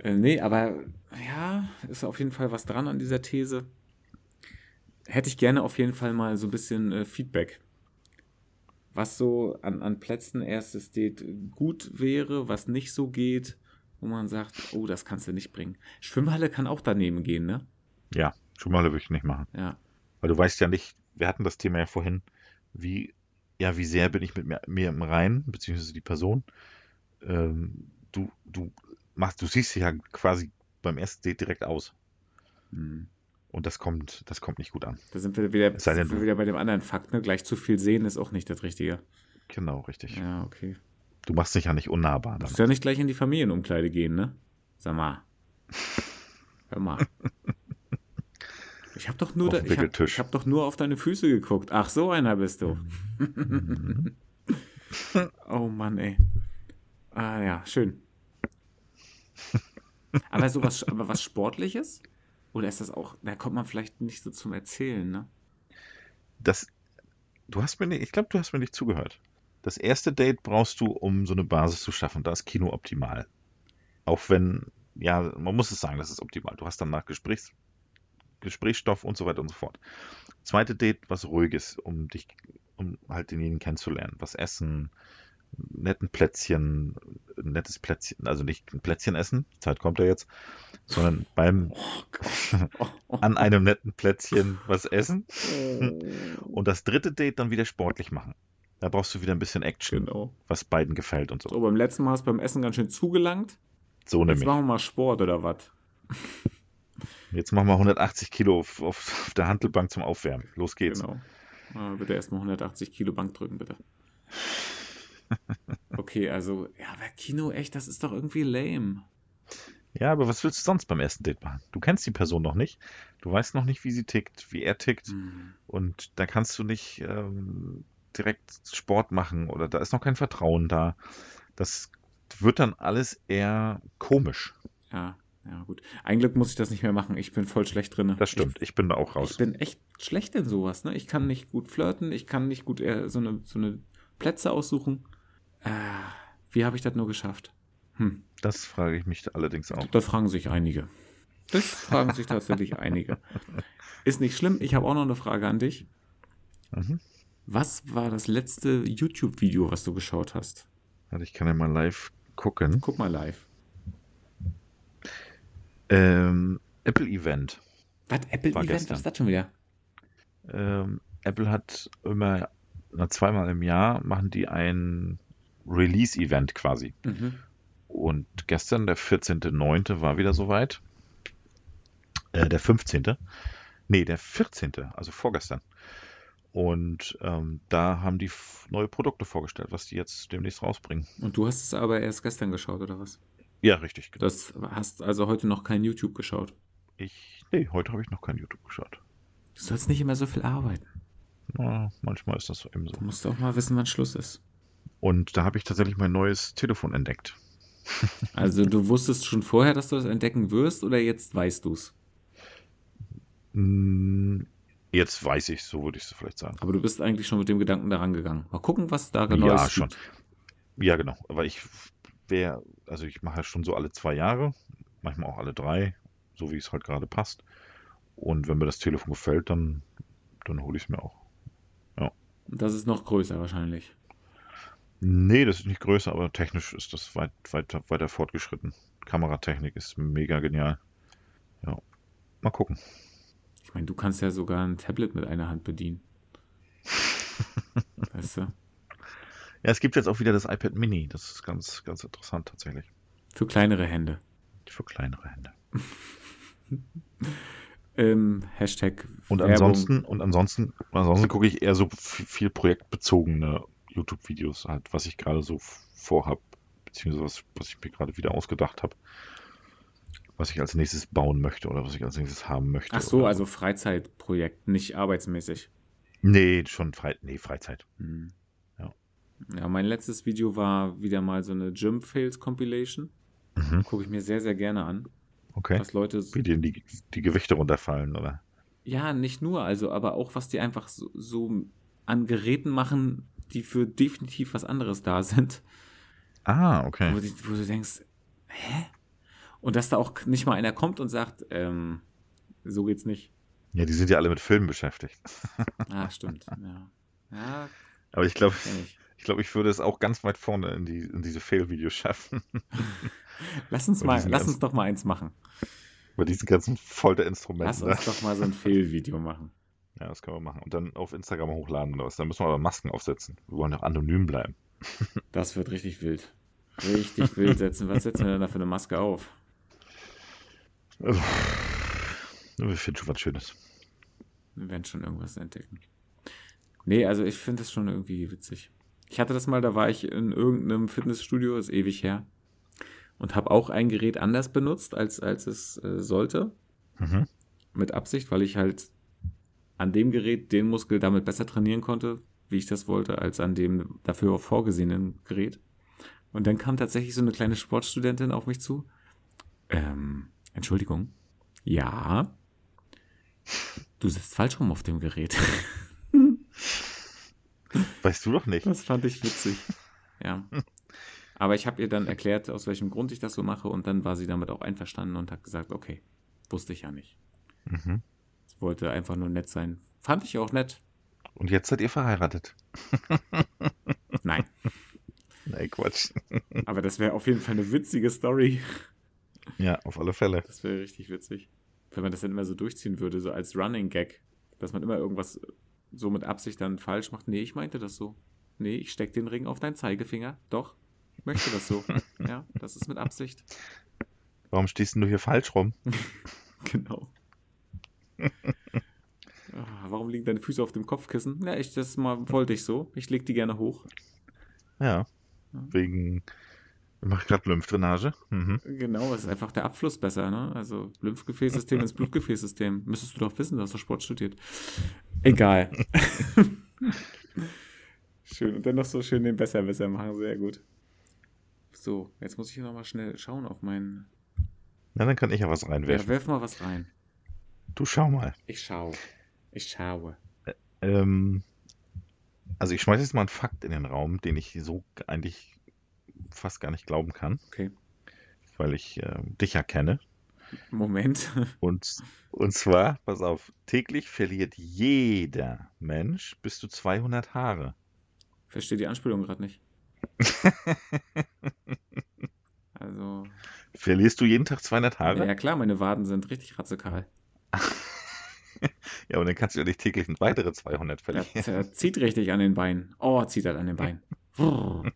Äh, nee, aber ja, ist auf jeden Fall was dran an dieser These. Hätte ich gerne auf jeden Fall mal so ein bisschen äh, Feedback. Was so an, an Plätzen erstes Date gut wäre, was nicht so geht, wo man sagt, oh, das kannst du nicht bringen. Schwimmhalle kann auch daneben gehen, ne? Ja, Schwimmhalle würde ich nicht machen. Ja. Weil du weißt ja nicht, wir hatten das Thema ja vorhin, wie, ja, wie sehr bin ich mit mir, mir im Reinen, beziehungsweise die Person. Ähm, du, du machst, du siehst dich ja quasi beim ersten Date direkt aus. Hm. Und das kommt, das kommt nicht gut an. Da sind wir wieder, sind wir du- wieder bei dem anderen Fakt, ne? Gleich zu viel sehen ist auch nicht das Richtige. Genau, richtig. Ja, okay. Du machst dich ja nicht unnahbar. Du musst ja nicht gleich in die Familienumkleide gehen, ne? Sag mal. Hör mal. Ich hab doch nur, da, ich hab, ich hab doch nur auf deine Füße geguckt. Ach, so einer bist du. Mhm. *laughs* oh Mann, ey. Ah ja, schön. Aber sowas, aber was Sportliches? Oder ist das auch, da kommt man vielleicht nicht so zum Erzählen, ne? Das, du hast mir nicht, ich glaube, du hast mir nicht zugehört. Das erste Date brauchst du, um so eine Basis zu schaffen. Da ist Kino optimal. Auch wenn, ja, man muss es sagen, das ist optimal. Du hast danach Gesprächs, Gesprächsstoff und so weiter und so fort. Zweite Date, was ruhiges, um dich, um halt denjenigen kennenzulernen. Was essen, netten Plätzchen, ein nettes Plätzchen, also nicht ein Plätzchen essen, Zeit kommt ja jetzt, sondern beim, Oh, an einem netten Plätzchen was essen. oh. Und das dritte Date dann wieder sportlich machen. Da brauchst du wieder ein bisschen Action, Genau. was beiden gefällt und so. So, beim letzten Mal hast du beim Essen ganz schön zugelangt. So Jetzt nämlich. machen wir mal Sport oder was? Jetzt machen wir 180 Kilo auf, auf, der Handelbank zum Aufwärmen. Los geht's. Genau. Äh, bitte erstmal 180 Kilo Bank drücken, bitte. Okay, also, ja, aber Kino, echt, das ist doch irgendwie lame. Ja, aber was willst du sonst beim ersten Date machen? Du kennst die Person noch nicht. Du weißt noch nicht, wie sie tickt, wie er tickt. Hm. Und da kannst du nicht ähm, direkt Sport machen oder da ist noch kein Vertrauen da. Das wird dann alles eher komisch. Ja, ja, gut. Ein Glück muss ich das nicht mehr machen. Ich bin voll schlecht drin. Das stimmt. Ich bin da auch Ich, raus. ich bin echt schlecht in sowas, ne? Ich kann nicht gut flirten, ich kann nicht gut äh, so, eine, so eine Plätze aussuchen. Äh, wie habe ich das nur geschafft? Hm. Das frage ich mich allerdings auch. Das fragen sich einige. Das fragen sich *laughs* tatsächlich einige. Ist nicht schlimm. Ich habe auch noch eine Frage an dich. Mhm. Was war das letzte YouTube-Video, was du geschaut hast? Warte, ich kann ja mal live gucken. Guck mal live. Ähm, Apple Event. Was? Apple Event? gestern. Was ist das schon wieder? Ähm, Apple hat immer, na, zweimal im Jahr machen die ein Release-Event quasi. Mhm. Und gestern, der 14.09. war wieder soweit. Äh, der 15. Nee, der 14. Also vorgestern. Und ähm, da haben die neue Produkte vorgestellt, was die jetzt demnächst rausbringen. Und du hast es aber erst gestern geschaut, oder was? Ja, richtig. genau. Das hast also heute noch kein YouTube geschaut. Ich, nee, heute habe ich noch kein YouTube geschaut. Du sollst nicht immer so viel arbeiten. Na, manchmal ist das so eben so. Du musst auch mal wissen, wann Schluss ist. Und da habe ich tatsächlich mein neues Telefon entdeckt. *laughs* Also du wusstest schon vorher, dass du das entdecken wirst, oder jetzt weißt du es? Hm, Jetzt weiß ich, so würde ich es vielleicht sagen. Aber du bist eigentlich schon mit dem Gedanken daran gegangen. Mal gucken, was da genau Ja, ist. schon. Ja, genau. Aber ich wäre, also ich mache ja schon so alle zwei Jahre, manchmal auch alle drei, so wie es halt gerade passt. Und wenn mir das Telefon gefällt, dann, dann hole ich es mir auch. Das ist noch größer wahrscheinlich. Nee, das ist nicht größer, aber technisch ist das weit, weit, weiter fortgeschritten. Kameratechnik ist mega genial. Ja. Mal gucken. Ich meine, du kannst ja sogar ein Tablet mit einer Hand bedienen. *laughs* weißt du? Ja, es gibt jetzt auch wieder das iPad Mini. Das ist ganz, ganz interessant tatsächlich. Für kleinere Hände. Für kleinere Hände. *laughs* Ähm, Hashtag Und Werbung. ansonsten, und ansonsten, ansonsten gucke ich eher so viel projektbezogene YouTube-Videos, halt, was ich gerade so vorhab, beziehungsweise was, was ich mir gerade wieder ausgedacht habe, was ich als nächstes bauen möchte oder was ich als nächstes haben möchte. Ach so, oder also Freizeitprojekt, nicht arbeitsmäßig. Nee, schon Fre nee, Freizeit. Hm. Ja. Ja, mein letztes Video war wieder mal so eine Gym Fails Compilation. Mhm. Gucke ich mir sehr, sehr gerne an. Okay. Was Leute. Wie dir die, die Gewichte runterfallen, oder? Ja, nicht nur, also, aber auch was die einfach so, so an Geräten machen, die für definitiv was anderes da sind. Ah, Wo, okay. die, wo du denkst, hä? Und dass da auch nicht mal einer kommt und sagt, ähm, so geht's nicht. Ja, die sind ja alle mit Filmen beschäftigt. *laughs* Ah, stimmt. Ja. Ja, Aber ich glaube, ich. ich glaube, ich würde es auch ganz weit vorne in, die, in diese Fail-Videos schaffen. *laughs* Lass uns mal, lass ganzen- uns doch mal eins machen. Bei diesen ganzen Folterinstrumenten. Lass uns doch mal so ein Fail-Video machen. Ja, das können wir machen. Und dann auf Instagram hochladen oder was. Dann müssen wir aber Masken aufsetzen. Wir wollen doch anonym bleiben. *laughs* Das wird richtig wild. Richtig wild setzen. Was setzen wir denn da für eine Maske auf? Also, wir finden schon was Schönes. Wir werden schon irgendwas entdecken. Nee, also ich finde das schon irgendwie witzig. Ich hatte das mal, da war ich in irgendeinem Fitnessstudio, ist ewig her, und habe auch ein Gerät anders benutzt, als, als es äh, sollte. Mhm. Mit Absicht, weil ich halt an dem Gerät den Muskel damit besser trainieren konnte, wie ich das wollte, als an dem dafür vorgesehenen Gerät. Und dann kam tatsächlich so eine kleine Sportstudentin auf mich zu. Ähm, Entschuldigung. Ja. Du sitzt falsch rum auf dem Gerät. *laughs* Weißt du doch nicht. Das fand ich witzig. Ja. Aber ich habe ihr dann erklärt, aus welchem Grund ich das so mache, und dann war sie damit auch einverstanden und hat gesagt, okay, wusste ich ja nicht. Mhm. Wollte einfach nur nett sein. Fand ich auch nett. Und jetzt seid ihr verheiratet. *laughs* Nein. Nee, Quatsch. *laughs* Aber das wäre auf jeden Fall eine witzige Story. Ja, auf alle Fälle. Das wäre richtig witzig. Wenn man das dann immer so durchziehen würde, so als Running Gag. Dass man immer irgendwas so mit Absicht dann falsch macht. Nee, ich meinte das so. Nee, ich steck den Ring auf deinen Zeigefinger. Doch, ich möchte das so. *laughs* ja, das ist mit Absicht. Warum stehst denn du hier falsch rum? Genau. Ah, Warum liegen deine Füße auf dem Kopfkissen? Ja, ich, das mal wollte ich so. Ich leg die gerne hoch. Ja. Ja. Wegen. Ich mache gerade Lymphdrainage. Mhm. Genau, es ist einfach der Abfluss besser, ne? Also Lymphgefäßsystem ins *laughs* Blutgefäßsystem. Müsstest du doch wissen, du hast doch Sport studiert. Egal. *laughs* schön. Und dann noch so schön den Besserwisser machen. Sehr gut. So, jetzt muss ich hier nochmal schnell schauen auf meinen. Na, dann kann ich ja was Ja, reinwerfen. werf mal was rein. Du schau mal. Ich schaue. Ich schaue. Ähm, also ich schmeiße jetzt mal einen Fakt in den Raum, den ich so eigentlich fast gar nicht glauben kann, Okay. weil ich äh, dich ja kenne. Moment. *laughs* Und, und zwar, pass auf, täglich verliert jeder Mensch bis zu 200 Haare. Verstehe die Anspielung gerade nicht. *laughs* Also, Verlierst du jeden Tag 200 Haare? ja klar, meine Waden sind richtig radikal. *laughs* Ja, und dann kannst du ja nicht täglich weitere 200 Der, verlieren. der zieht richtig an den Beinen. Oh, zieht halt an den Beinen. *laughs*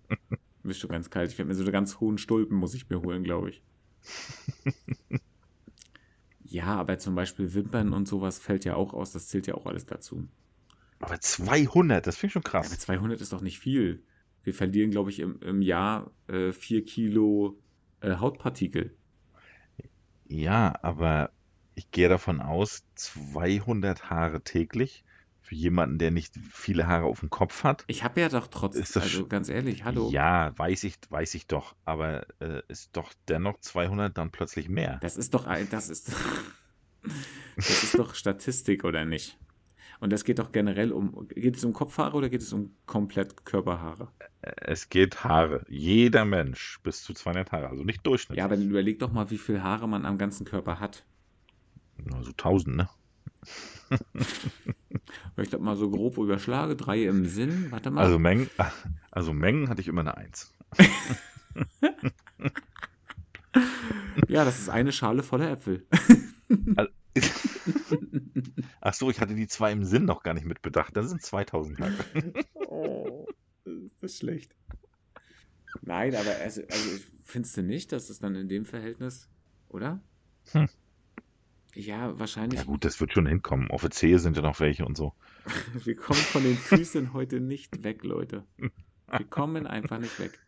Bist schon ganz kalt. Ich werde mir so eine ganz hohen Stulpen, muss ich mir holen, glaube ich. *laughs* ja, aber zum Beispiel Wimpern und sowas fällt ja auch aus. Das zählt ja auch alles dazu. Aber 200, das finde ich schon Ja, krass. aber 200 ist doch nicht viel. Wir verlieren, glaube ich, im, im Jahr äh, 4 Kilo äh, Hautpartikel. Ja, aber ich gehe davon aus, 200 Haare täglich für jemanden, der nicht viele Haare auf dem Kopf hat. Ich habe ja doch trotzdem, also ganz ehrlich, hallo. Ja, weiß ich, weiß ich doch, aber äh, ist doch dennoch 200 dann plötzlich mehr. Das ist doch ein, das ist, *laughs* das ist doch Statistik, oder nicht? Und das geht doch generell um, geht es um Kopfhaare oder geht es um komplett Körperhaare? Es geht Haare. Jeder Mensch bis zu 200 Haare, also nicht durchschnittlich. Ja, aber dann überleg doch mal, wie viel Haare man am ganzen Körper hat. Nur so 1000, ne? *laughs* Ich das mal so grob überschlage, drei im Sinn, warte mal. Also Mengen, *laughs* also Mengen hatte ich immer eine Eins. *laughs* ja, das ist eine Schale voller Äpfel. Ach so, ich hatte die zwei im Sinn noch gar nicht mitbedacht. Das sind 2000 Haare. Oh, ist das schlecht. Nein, aber also, also findest du nicht, dass es dann in dem Verhältnis, oder? Hm. Ja, wahrscheinlich. Ja gut, das wird schon hinkommen. Offizier sind ja noch welche und so. *laughs* Wir kommen von den Füßen heute nicht weg, Leute. Wir kommen einfach nicht weg.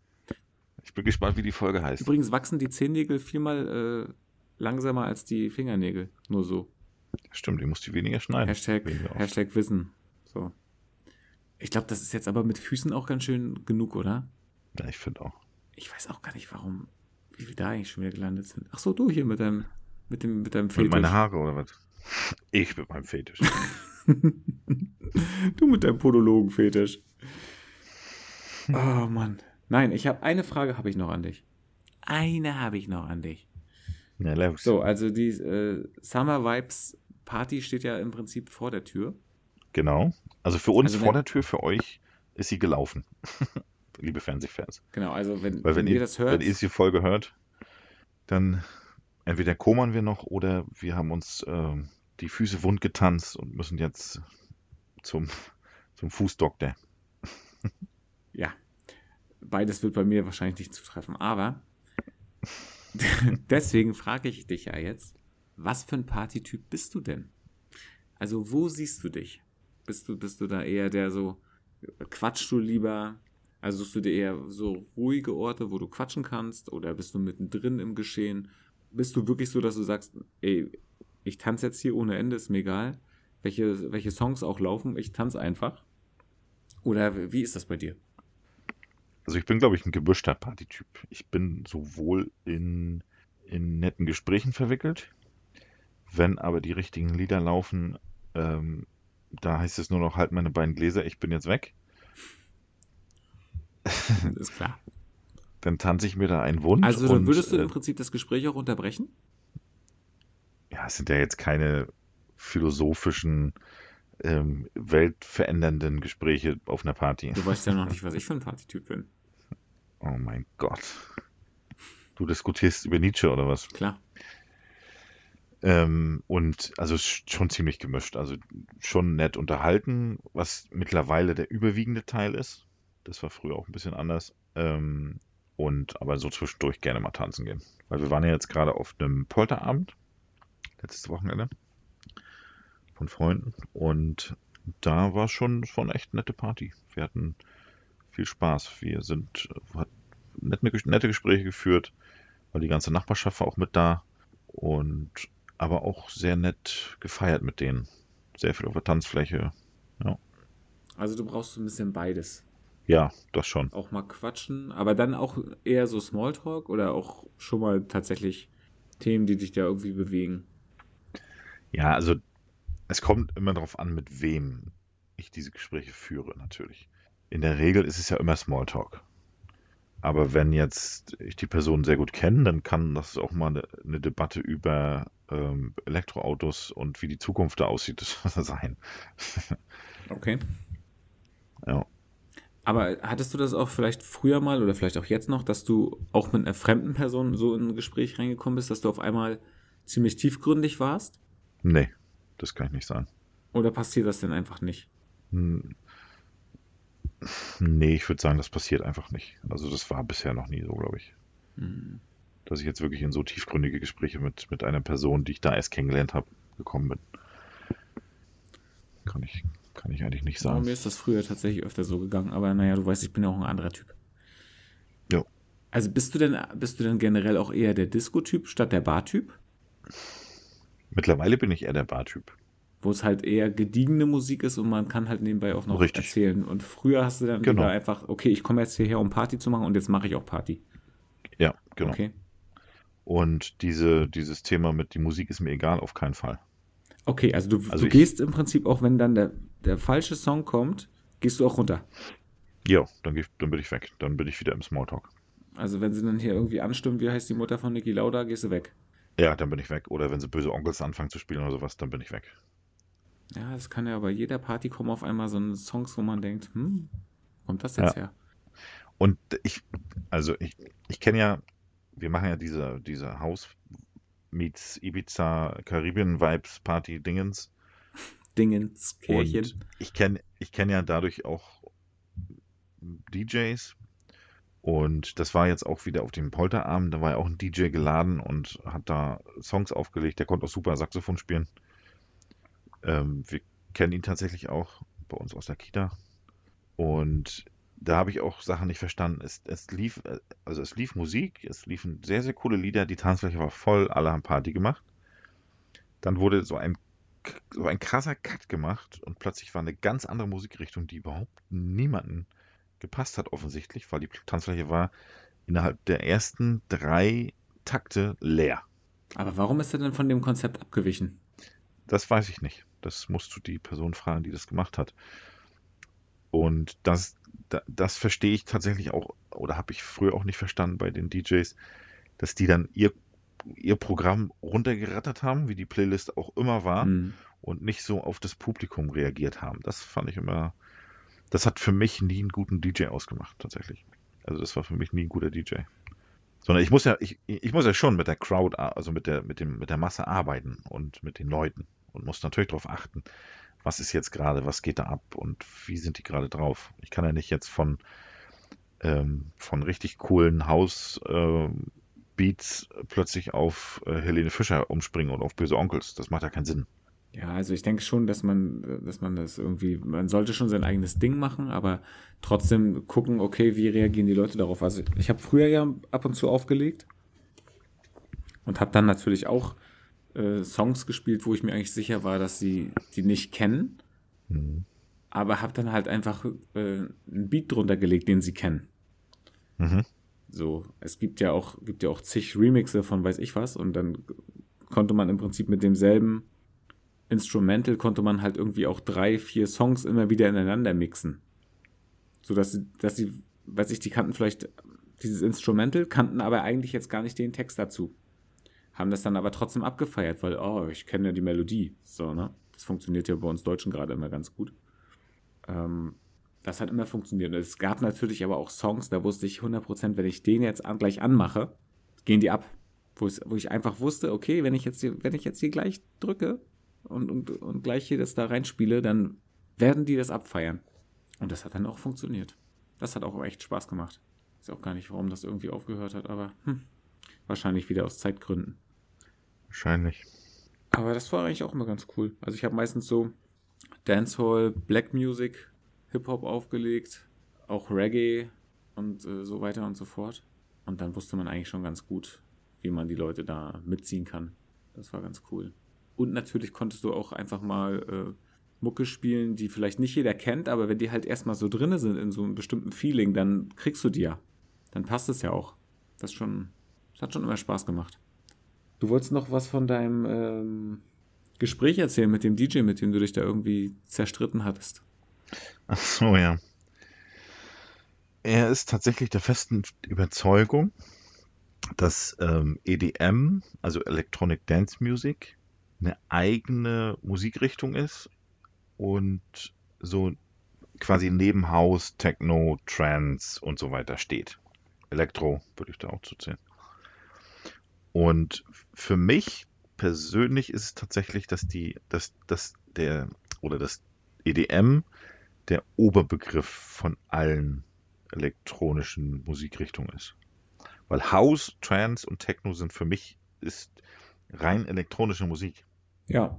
Ich bin gespannt, wie die Folge heißt. Übrigens wachsen die Zehennägel vielmal äh, langsamer als die Fingernägel. Nur so. Stimmt, die musst du weniger schneiden. Hashtag, Weniger. Hashtag Wissen. So. Ich glaube, das ist jetzt aber mit Füßen auch ganz schön genug, oder? Ja, ich finde auch. Ich weiß auch gar nicht, warum, wie wir da eigentlich schon wieder gelandet sind. Ach so, du hier mit deinem, mit dem, mit deinem Mit Fetisch. meine Haare oder was? Ich mit meinem Fetisch. *laughs* du mit deinem Podologen-Fetisch. Oh Mann. Nein, ich habe eine Frage habe ich noch an dich. Eine habe ich noch an dich. Ja, los. So, also die äh, Summer Vibes Party steht ja im Prinzip vor der Tür. Genau. Also für uns Also vor der Tür, für euch ist sie gelaufen. *laughs* Liebe Fernsehfans. Genau, also wenn, wenn, wenn, ihr ihr, das hört, wenn ihr die Folge hört, dann entweder komern wir noch oder wir haben uns ähm, die Füße wund getanzt und müssen jetzt zum, *laughs* zum Fußdoktor. *laughs* ja, beides wird bei mir wahrscheinlich nicht zutreffen. Aber *laughs* deswegen frage ich dich ja jetzt, was für ein Partytyp bist du denn? Also wo siehst du dich? Bist du, bist du da eher der so, quatschst du lieber? Also suchst du dir eher so ruhige Orte, wo du quatschen kannst? Oder bist du mittendrin im Geschehen? Bist du wirklich so, dass du sagst, ey, ich tanze jetzt hier ohne Ende, ist mir egal, welche, welche Songs auch laufen, ich tanze einfach? Oder wie ist das bei dir? Also ich bin, glaube ich, ein gemischter Partytyp. Ich bin sowohl in, in netten Gesprächen verwickelt, wenn aber die richtigen Lieder laufen, ähm, da heißt es nur noch, halt meine beiden Gläser, ich bin jetzt weg. ist klar. Dann tanze ich mir da einen Wunsch. Also dann und, würdest du äh, im Prinzip das Gespräch auch unterbrechen? ja, es sind ja jetzt keine philosophischen, ähm, weltverändernden Gespräche auf einer Party. Du weißt ja noch nicht, was ich für ein Partytyp bin. *laughs* Oh mein Gott. Du diskutierst über Nietzsche oder was? Klar. Ähm, und also schon ziemlich gemischt. Also schon nett unterhalten, was mittlerweile der überwiegende Teil ist. Das war früher auch ein bisschen anders. Ähm, und aber so zwischendurch gerne mal tanzen gehen. Weil wir waren ja jetzt gerade auf einem Polterabend, letztes Wochenende, von Freunden. Und da war schon, schon echt nette Party. Wir hatten viel Spaß. Wir sind, äh, hat nette, nette Gespräche geführt, weil die ganze Nachbarschaft war auch mit da. Und aber auch sehr nett gefeiert mit denen. Sehr viel auf der Tanzfläche. Also du brauchst so ein bisschen beides. Ja, das schon. Auch mal quatschen, aber dann auch eher so Smalltalk oder auch schon mal tatsächlich Themen, die dich da irgendwie bewegen. Ja, also es kommt immer darauf an, mit wem ich diese Gespräche führe, natürlich. In der Regel ist es ja immer Smalltalk. Aber wenn jetzt ich die Person sehr gut kenne, dann kann das auch mal eine, eine Debatte über ähm, Elektroautos und wie die Zukunft da aussieht *laughs* sein. Okay. Ja. Aber hattest du das auch vielleicht früher mal oder vielleicht auch jetzt noch, dass du auch mit einer fremden Person so in ein Gespräch reingekommen bist, dass du auf einmal ziemlich tiefgründig warst? Nee, das kann ich nicht sagen. Oder passiert das denn einfach nicht? Hm. Nee, ich würde sagen, das passiert einfach nicht. Also das war bisher noch nie so, glaube ich. Hm. Dass ich jetzt wirklich in so tiefgründige Gespräche mit, mit einer Person, die ich da erst kennengelernt habe, gekommen bin. Kann ich, kann ich eigentlich nicht Aber sagen. mir ist das früher tatsächlich öfter so gegangen, aber naja, du weißt, ich bin ja auch ein anderer Typ. Jo. Also bist du denn, bist du denn generell auch eher der Disco-Typ statt der Bar-Typ? Mittlerweile bin ich eher der Bartyp. Wo es halt eher gediegene Musik ist und man kann halt nebenbei auch noch Richtig. erzählen. Und früher hast du dann Genau. einfach, okay, ich komme jetzt hierher, um Party zu machen und jetzt mache ich auch Party. Ja, genau. Okay. Und diese, dieses Thema mit die Musik ist mir egal, auf keinen Fall. Okay, also du, Also du gehst im Prinzip auch, wenn dann der, der falsche Song kommt, gehst du auch runter. Ja, dann, geh dann bin ich weg. Dann bin ich wieder im Smalltalk. Also wenn sie dann hier irgendwie anstimmen, wie heißt die Mutter von Niki Lauda, gehst du weg. Ja, dann bin ich weg. Oder wenn sie böse Onkels anfangen zu spielen oder sowas, dann bin ich weg. Ja, es kann ja bei jeder Party kommen auf einmal so ein Songs, wo man denkt, hm, kommt das jetzt Ja. her? Und ich, also ich, ich kenne ja, wir machen ja diese, diese House meets Ibiza Caribbean Vibes Party Dingens. Dingens, Kärchen. Und ich kenne ich kenn ja dadurch auch DJs. Und das war jetzt auch wieder auf dem Polterabend. Da war ja auch ein DJ geladen und hat da Songs aufgelegt. Der konnte auch super Saxophon spielen. Ähm, wir kennen ihn tatsächlich auch bei uns aus der Kita. Und da habe ich auch Sachen nicht verstanden. Es, es lief, äh, also es lief Musik, es liefen sehr, sehr coole Lieder. Die Tanzfläche war voll, alle haben Party gemacht. Dann wurde so ein so ein krasser Cut gemacht und plötzlich war eine ganz andere Musikrichtung, die überhaupt niemanden gepasst hat, offensichtlich, weil die Tanzfläche war innerhalb der ersten drei Takte leer. Aber warum ist er denn von dem Konzept abgewichen? Das weiß ich nicht. Das musst du die Person fragen, die das gemacht hat. Und das, da- das verstehe ich tatsächlich auch, oder habe ich früher auch nicht verstanden bei den DJs, dass die dann ihr, ihr Programm runtergerattert haben, wie die Playlist auch immer war. Hm. und nicht so auf das Publikum reagiert haben. Das fand ich immer, das hat für mich nie einen guten DJ ausgemacht, tatsächlich. Also das war für mich nie ein guter DJ. Sondern ich muss ja, ich, ich muss ja schon mit der Crowd, also mit der, mit dem, mit der Masse arbeiten und mit den Leuten und muss natürlich darauf achten, was ist jetzt gerade, was geht da ab und wie sind die gerade drauf. Ich kann ja nicht jetzt von, ähm, von richtig coolen House, ähm, Beats plötzlich auf äh, Helene Fischer umspringen und auf böse Onkels. Das macht ja keinen Sinn. Ja, also ich denke schon, dass man, dass man das irgendwie, man sollte schon sein eigenes Ding machen, aber trotzdem gucken, okay, wie reagieren die Leute darauf. Also ich habe früher ja ab und zu aufgelegt und habe dann natürlich auch äh, Songs gespielt, wo ich mir eigentlich sicher war, dass sie die nicht kennen, Mhm. aber habe dann halt einfach äh, einen Beat drunter gelegt, den sie kennen. Mhm. So, es gibt ja auch, gibt ja auch zig Remixe von weiß ich was und dann konnte man im Prinzip mit demselben Instrumental konnte man halt irgendwie auch drei, vier Songs immer wieder ineinander mixen. So dass sie, dass sie, weiß ich, die kannten vielleicht dieses Instrumental, kannten aber eigentlich jetzt gar nicht den Text dazu. Haben das dann aber trotzdem abgefeiert, weil, oh, ich kenne ja die Melodie. So, ne? Das funktioniert ja bei uns Deutschen gerade immer ganz gut. Ähm, das hat immer funktioniert. Es gab natürlich aber auch Songs, da wusste ich 100%, wenn ich den jetzt an, gleich anmache, gehen die ab. Wo, wo ich einfach wusste, okay, wenn ich jetzt hier, wenn ich jetzt hier gleich drücke und, und, und gleich hier das da reinspiele, dann werden die das abfeiern. Und das hat dann auch funktioniert. Das hat auch echt Spaß gemacht. Weiß auch gar nicht, warum das irgendwie aufgehört hat, aber hm, wahrscheinlich wieder aus Zeitgründen. Wahrscheinlich. Aber das war eigentlich auch immer ganz cool. Also ich habe meistens so Dancehall, Black Music, Hip-Hop aufgelegt, auch Reggae und äh, so weiter und so fort. Und dann wusste man eigentlich schon ganz gut, wie man die Leute da mitziehen kann. Das war ganz cool. Und natürlich konntest du auch einfach mal äh, Mucke spielen, die vielleicht nicht jeder kennt, aber wenn die halt erstmal so drinne sind in so einem bestimmten Feeling, dann kriegst du die ja. Dann passt es ja auch. Das, schon, das hat schon immer Spaß gemacht. Du wolltest noch was von deinem ähm, Gespräch erzählen mit dem DJ, mit dem du dich da irgendwie zerstritten hattest. Ach so, ja. Er ist tatsächlich der festen Überzeugung, dass ähm, EDM, also Electronic Dance Music, eine eigene Musikrichtung ist und so quasi neben House, Techno, Trance und so weiter steht. Elektro würde ich da auch zuzählen. Und für mich persönlich ist es tatsächlich, dass die, dass, dass der oder das EDM der Oberbegriff von allen elektronischen Musikrichtungen ist. Weil House, Trance und Techno sind für mich ist rein elektronische Musik. Ja.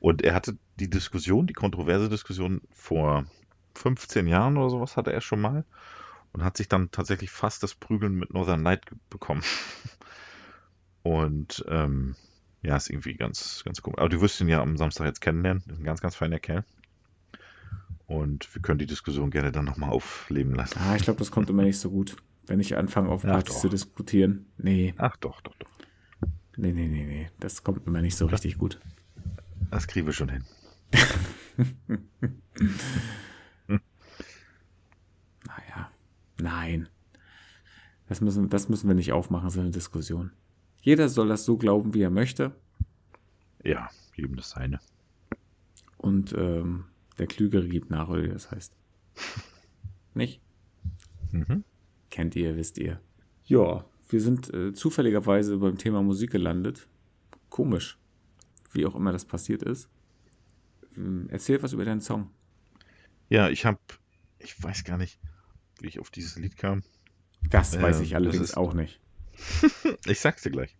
Und er hatte die Diskussion, die kontroverse Diskussion vor 15 Jahren oder sowas hatte er schon mal und hat sich dann tatsächlich fast das Prügeln mit Northern Light bekommen. *laughs* Und ähm, ja, ist irgendwie ganz, ganz cool. Aber du wirst ihn ja am Samstag jetzt kennenlernen. Ist ein ganz, ganz feiner Kerl. Und wir können die Diskussion gerne dann nochmal aufleben lassen. Ah, ich glaube, das kommt immer nicht so gut, wenn ich anfange, auf Partys zu diskutieren. Nee. Ach doch, doch, doch. Nee, nee, nee, nee. Das kommt immer nicht so richtig gut. Das kriegen wir schon hin. *laughs* naja. Nein. Das müssen, das müssen wir nicht aufmachen, so eine Diskussion. Jeder soll das so glauben, wie er möchte. Ja, jedem das seine. Und ähm, der Klügere gibt nach, oder wie das heißt. *laughs* Nicht? Mhm. Kennt ihr, wisst ihr. Ja, wir sind äh, zufälligerweise beim Thema Musik gelandet. Komisch. Wie auch immer das passiert ist. Ähm, erzähl was über deinen Song. Ja, ich habe, ich weiß gar nicht, wie ich auf dieses Lied kam. Das weiß ich allerdings ist, auch nicht. *laughs* ich sag's dir gleich.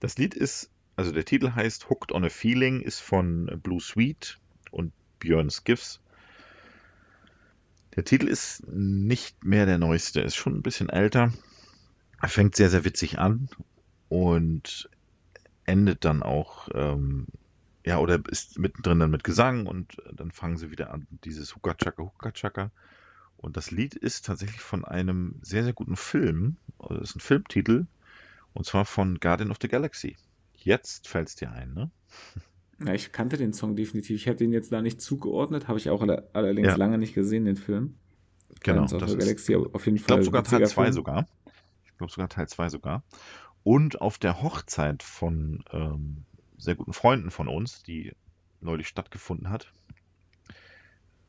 Das Lied ist, also der Titel heißt Hooked on a Feeling, ist von Blue Sweet und Björn Skiffs. Der Titel ist nicht mehr der neueste, ist schon ein bisschen älter. Er fängt sehr, sehr witzig an und endet dann auch, ähm, ja, oder ist mittendrin dann mit Gesang und dann fangen sie wieder an, dieses Hooka Chaka Hooka Chaka. Und das Lied ist tatsächlich von einem sehr, sehr guten Film. Das ist ein Filmtitel. Und zwar von Guardian of the Galaxy. Jetzt fällt es dir ein, ne? Ja, ich kannte den Song definitiv. Ich hätte ihn jetzt da nicht zugeordnet, habe ich auch allerdings ja. lange nicht gesehen, den Film. Genau. Guardians of the Galaxy auf jeden Fall. Ich glaube sogar Teil 2 sogar. Ich glaube sogar Teil 2 sogar. Und auf der Hochzeit von ähm, sehr guten Freunden von uns, die neulich stattgefunden hat,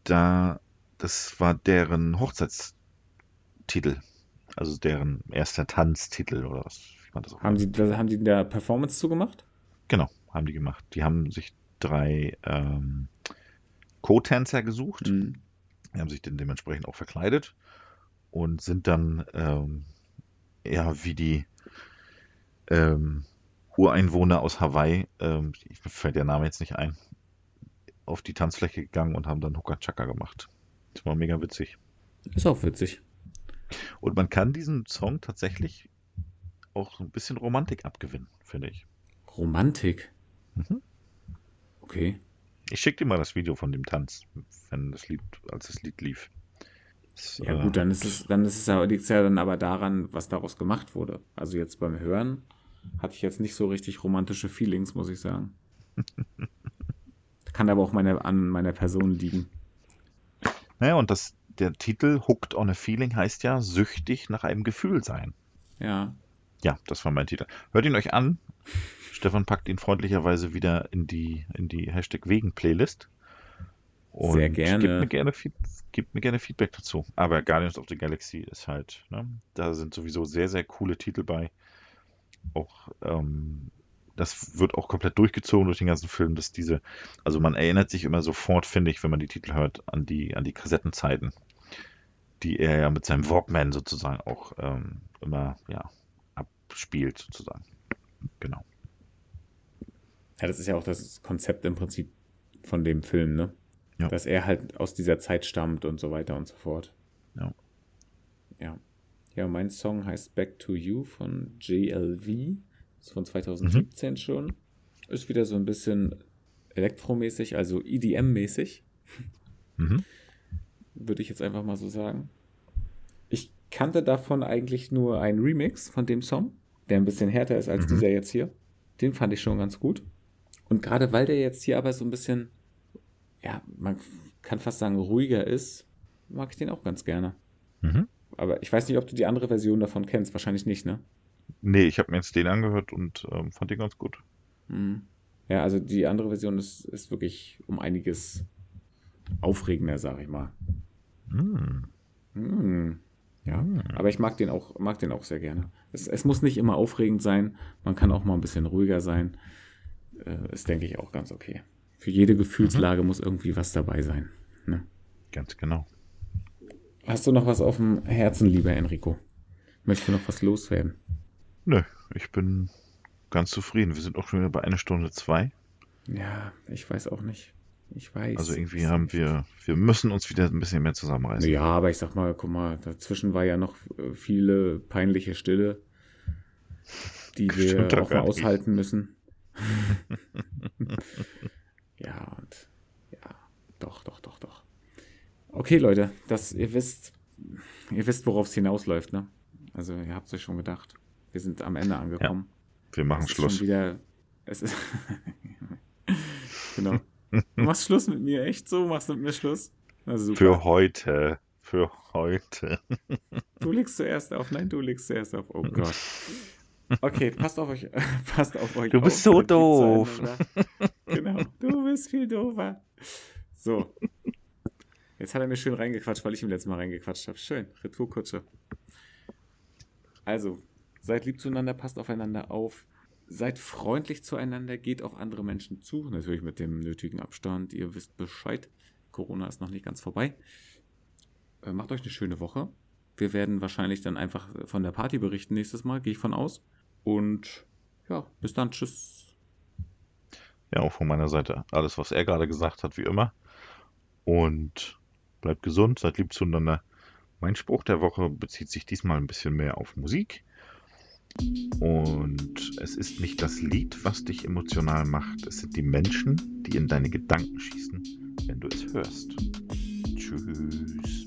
da das war deren Hochzeitstitel. Also deren erster Tanztitel oder was. haben, die, haben die da Performance zugemacht? Genau, haben die gemacht. Die haben sich drei ähm, Co-Tänzer gesucht. Mhm. Die haben sich dann dementsprechend auch verkleidet und sind dann ähm, ja wie die ähm, Ureinwohner aus Hawaii, ähm, ich fällt der Name jetzt nicht ein, auf die Tanzfläche gegangen und haben dann Hooka Chaka gemacht. Das war mega witzig. Ist auch witzig. Und man kann diesen Song tatsächlich auch ein bisschen Romantik abgewinnen, finde ich. Romantik? Mhm. Okay. Ich schicke dir mal das Video von dem Tanz, wenn das Lied, als das Lied lief. Das, ja, gut, dann ist es, dann ist es ja, liegt es ja dann aber daran, was daraus gemacht wurde. Also jetzt beim Hören hatte ich jetzt nicht so richtig romantische Feelings, muss ich sagen. *laughs* Kann aber auch meine, an meiner Person liegen. Naja, und das, der Titel Hooked on a Feeling heißt ja süchtig nach einem Gefühl sein. Ja. Ja, das war mein Titel. Hört ihn euch an. Stefan packt ihn freundlicherweise wieder in die, in die Hashtag Wegen-Playlist. Sehr gerne. Gebt mir gerne, gebt mir gerne Feedback dazu. Aber Guardians of the Galaxy ist halt, ne, da sind sowieso sehr, sehr coole Titel bei. Auch ähm, das wird auch komplett durchgezogen durch den ganzen Film, dass diese, also man erinnert sich immer sofort, finde ich, wenn man die Titel hört, an die, an die Kassettenzeiten, die er ja mit seinem Walkman sozusagen auch ähm, immer, ja, abspielt, sozusagen. Genau. Ja, das ist ja auch das Konzept im Prinzip von dem Film, ne? Ja. Dass er halt aus dieser Zeit stammt und so weiter und so fort. Ja. Ja. Ja, mein Song heißt Back to You von JLV. Ist von 2017 mhm. schon. Ist wieder so ein bisschen elektromäßig, also EDM-mäßig. Mhm. Würde ich jetzt einfach mal so sagen. Ich kannte davon eigentlich nur einen Remix von dem Song, der ein bisschen härter ist als mhm. dieser jetzt hier. Den fand ich schon ganz gut. Und gerade weil der jetzt hier aber so ein bisschen, ja, man kann fast sagen, ruhiger ist, mag ich den auch ganz gerne. Mhm. Aber ich weiß nicht, ob du die andere Version davon kennst. Wahrscheinlich nicht, ne? Nee, ich habe mir jetzt den angehört und ähm, fand den ganz gut. Mhm. Ja, also die andere Version ist, ist wirklich um einiges aufregender, sag ich mal. Mhm. Mhm. Ja, mhm. aber ich mag den auch, mag den auch sehr gerne. Es, es, muss nicht immer aufregend sein, man kann auch mal ein bisschen ruhiger sein. Äh, ist, denke ich, auch ganz okay. Für jede Gefühlslage mhm. muss irgendwie was dabei sein. Ne? Ganz genau. Hast du noch was auf dem Herzen, lieber Enrico? Möchtest du noch was loswerden? Nö, ich bin ganz zufrieden. Wir sind auch schon wieder bei einer Stunde zwei. Ja, ich weiß auch nicht. Ich weiß. Also irgendwie haben nicht. wir, wir müssen uns wieder ein bisschen mehr zusammenreißen. Ja, aber ich sag mal, guck mal, dazwischen war ja noch äh, viele peinliche Stille, die *laughs* wir auch mal aushalten müssen. *laughs* ja, und ja, doch, doch, doch, doch. Okay, Leute, das, ihr wisst, ihr wisst, worauf es hinausläuft, ne? Also ihr habt es euch schon gedacht. Wir sind am Ende angekommen. Ja, wir machen es Schluss. Wieder, es ist *laughs* genau. Du *laughs* machst Schluss mit mir, echt so? Machst du mit mir Schluss? Für heute. Für heute. *laughs* Du legst zuerst auf. Nein, du legst zuerst auf. Oh Gott. Okay, passt auf euch, passt auf euch. Du bist auf, so doof. Genau, du bist viel doofer. So. Jetzt hat er mir schön reingequatscht, weil ich ihm letztes Mal reingequatscht habe. Schön. Retourkutsche. Also, seid lieb zueinander, passt aufeinander auf. Seid freundlich zueinander, geht auf andere Menschen zu. Natürlich mit dem nötigen Abstand. Ihr wisst Bescheid. Corona ist noch nicht ganz vorbei. Äh, macht euch eine schöne Woche. Wir werden wahrscheinlich dann einfach von der Party berichten nächstes Mal, gehe ich von aus. Und ja, bis dann. Tschüss. Ja, auch von meiner Seite alles, was er gerade gesagt hat, wie immer. Und bleibt gesund, seid lieb zueinander. Mein Spruch der Woche bezieht sich diesmal ein bisschen mehr auf Musik. Und es ist nicht das Lied, was dich emotional macht, es sind die Menschen, die in deine Gedanken schießen, wenn du es hörst. Tschüss.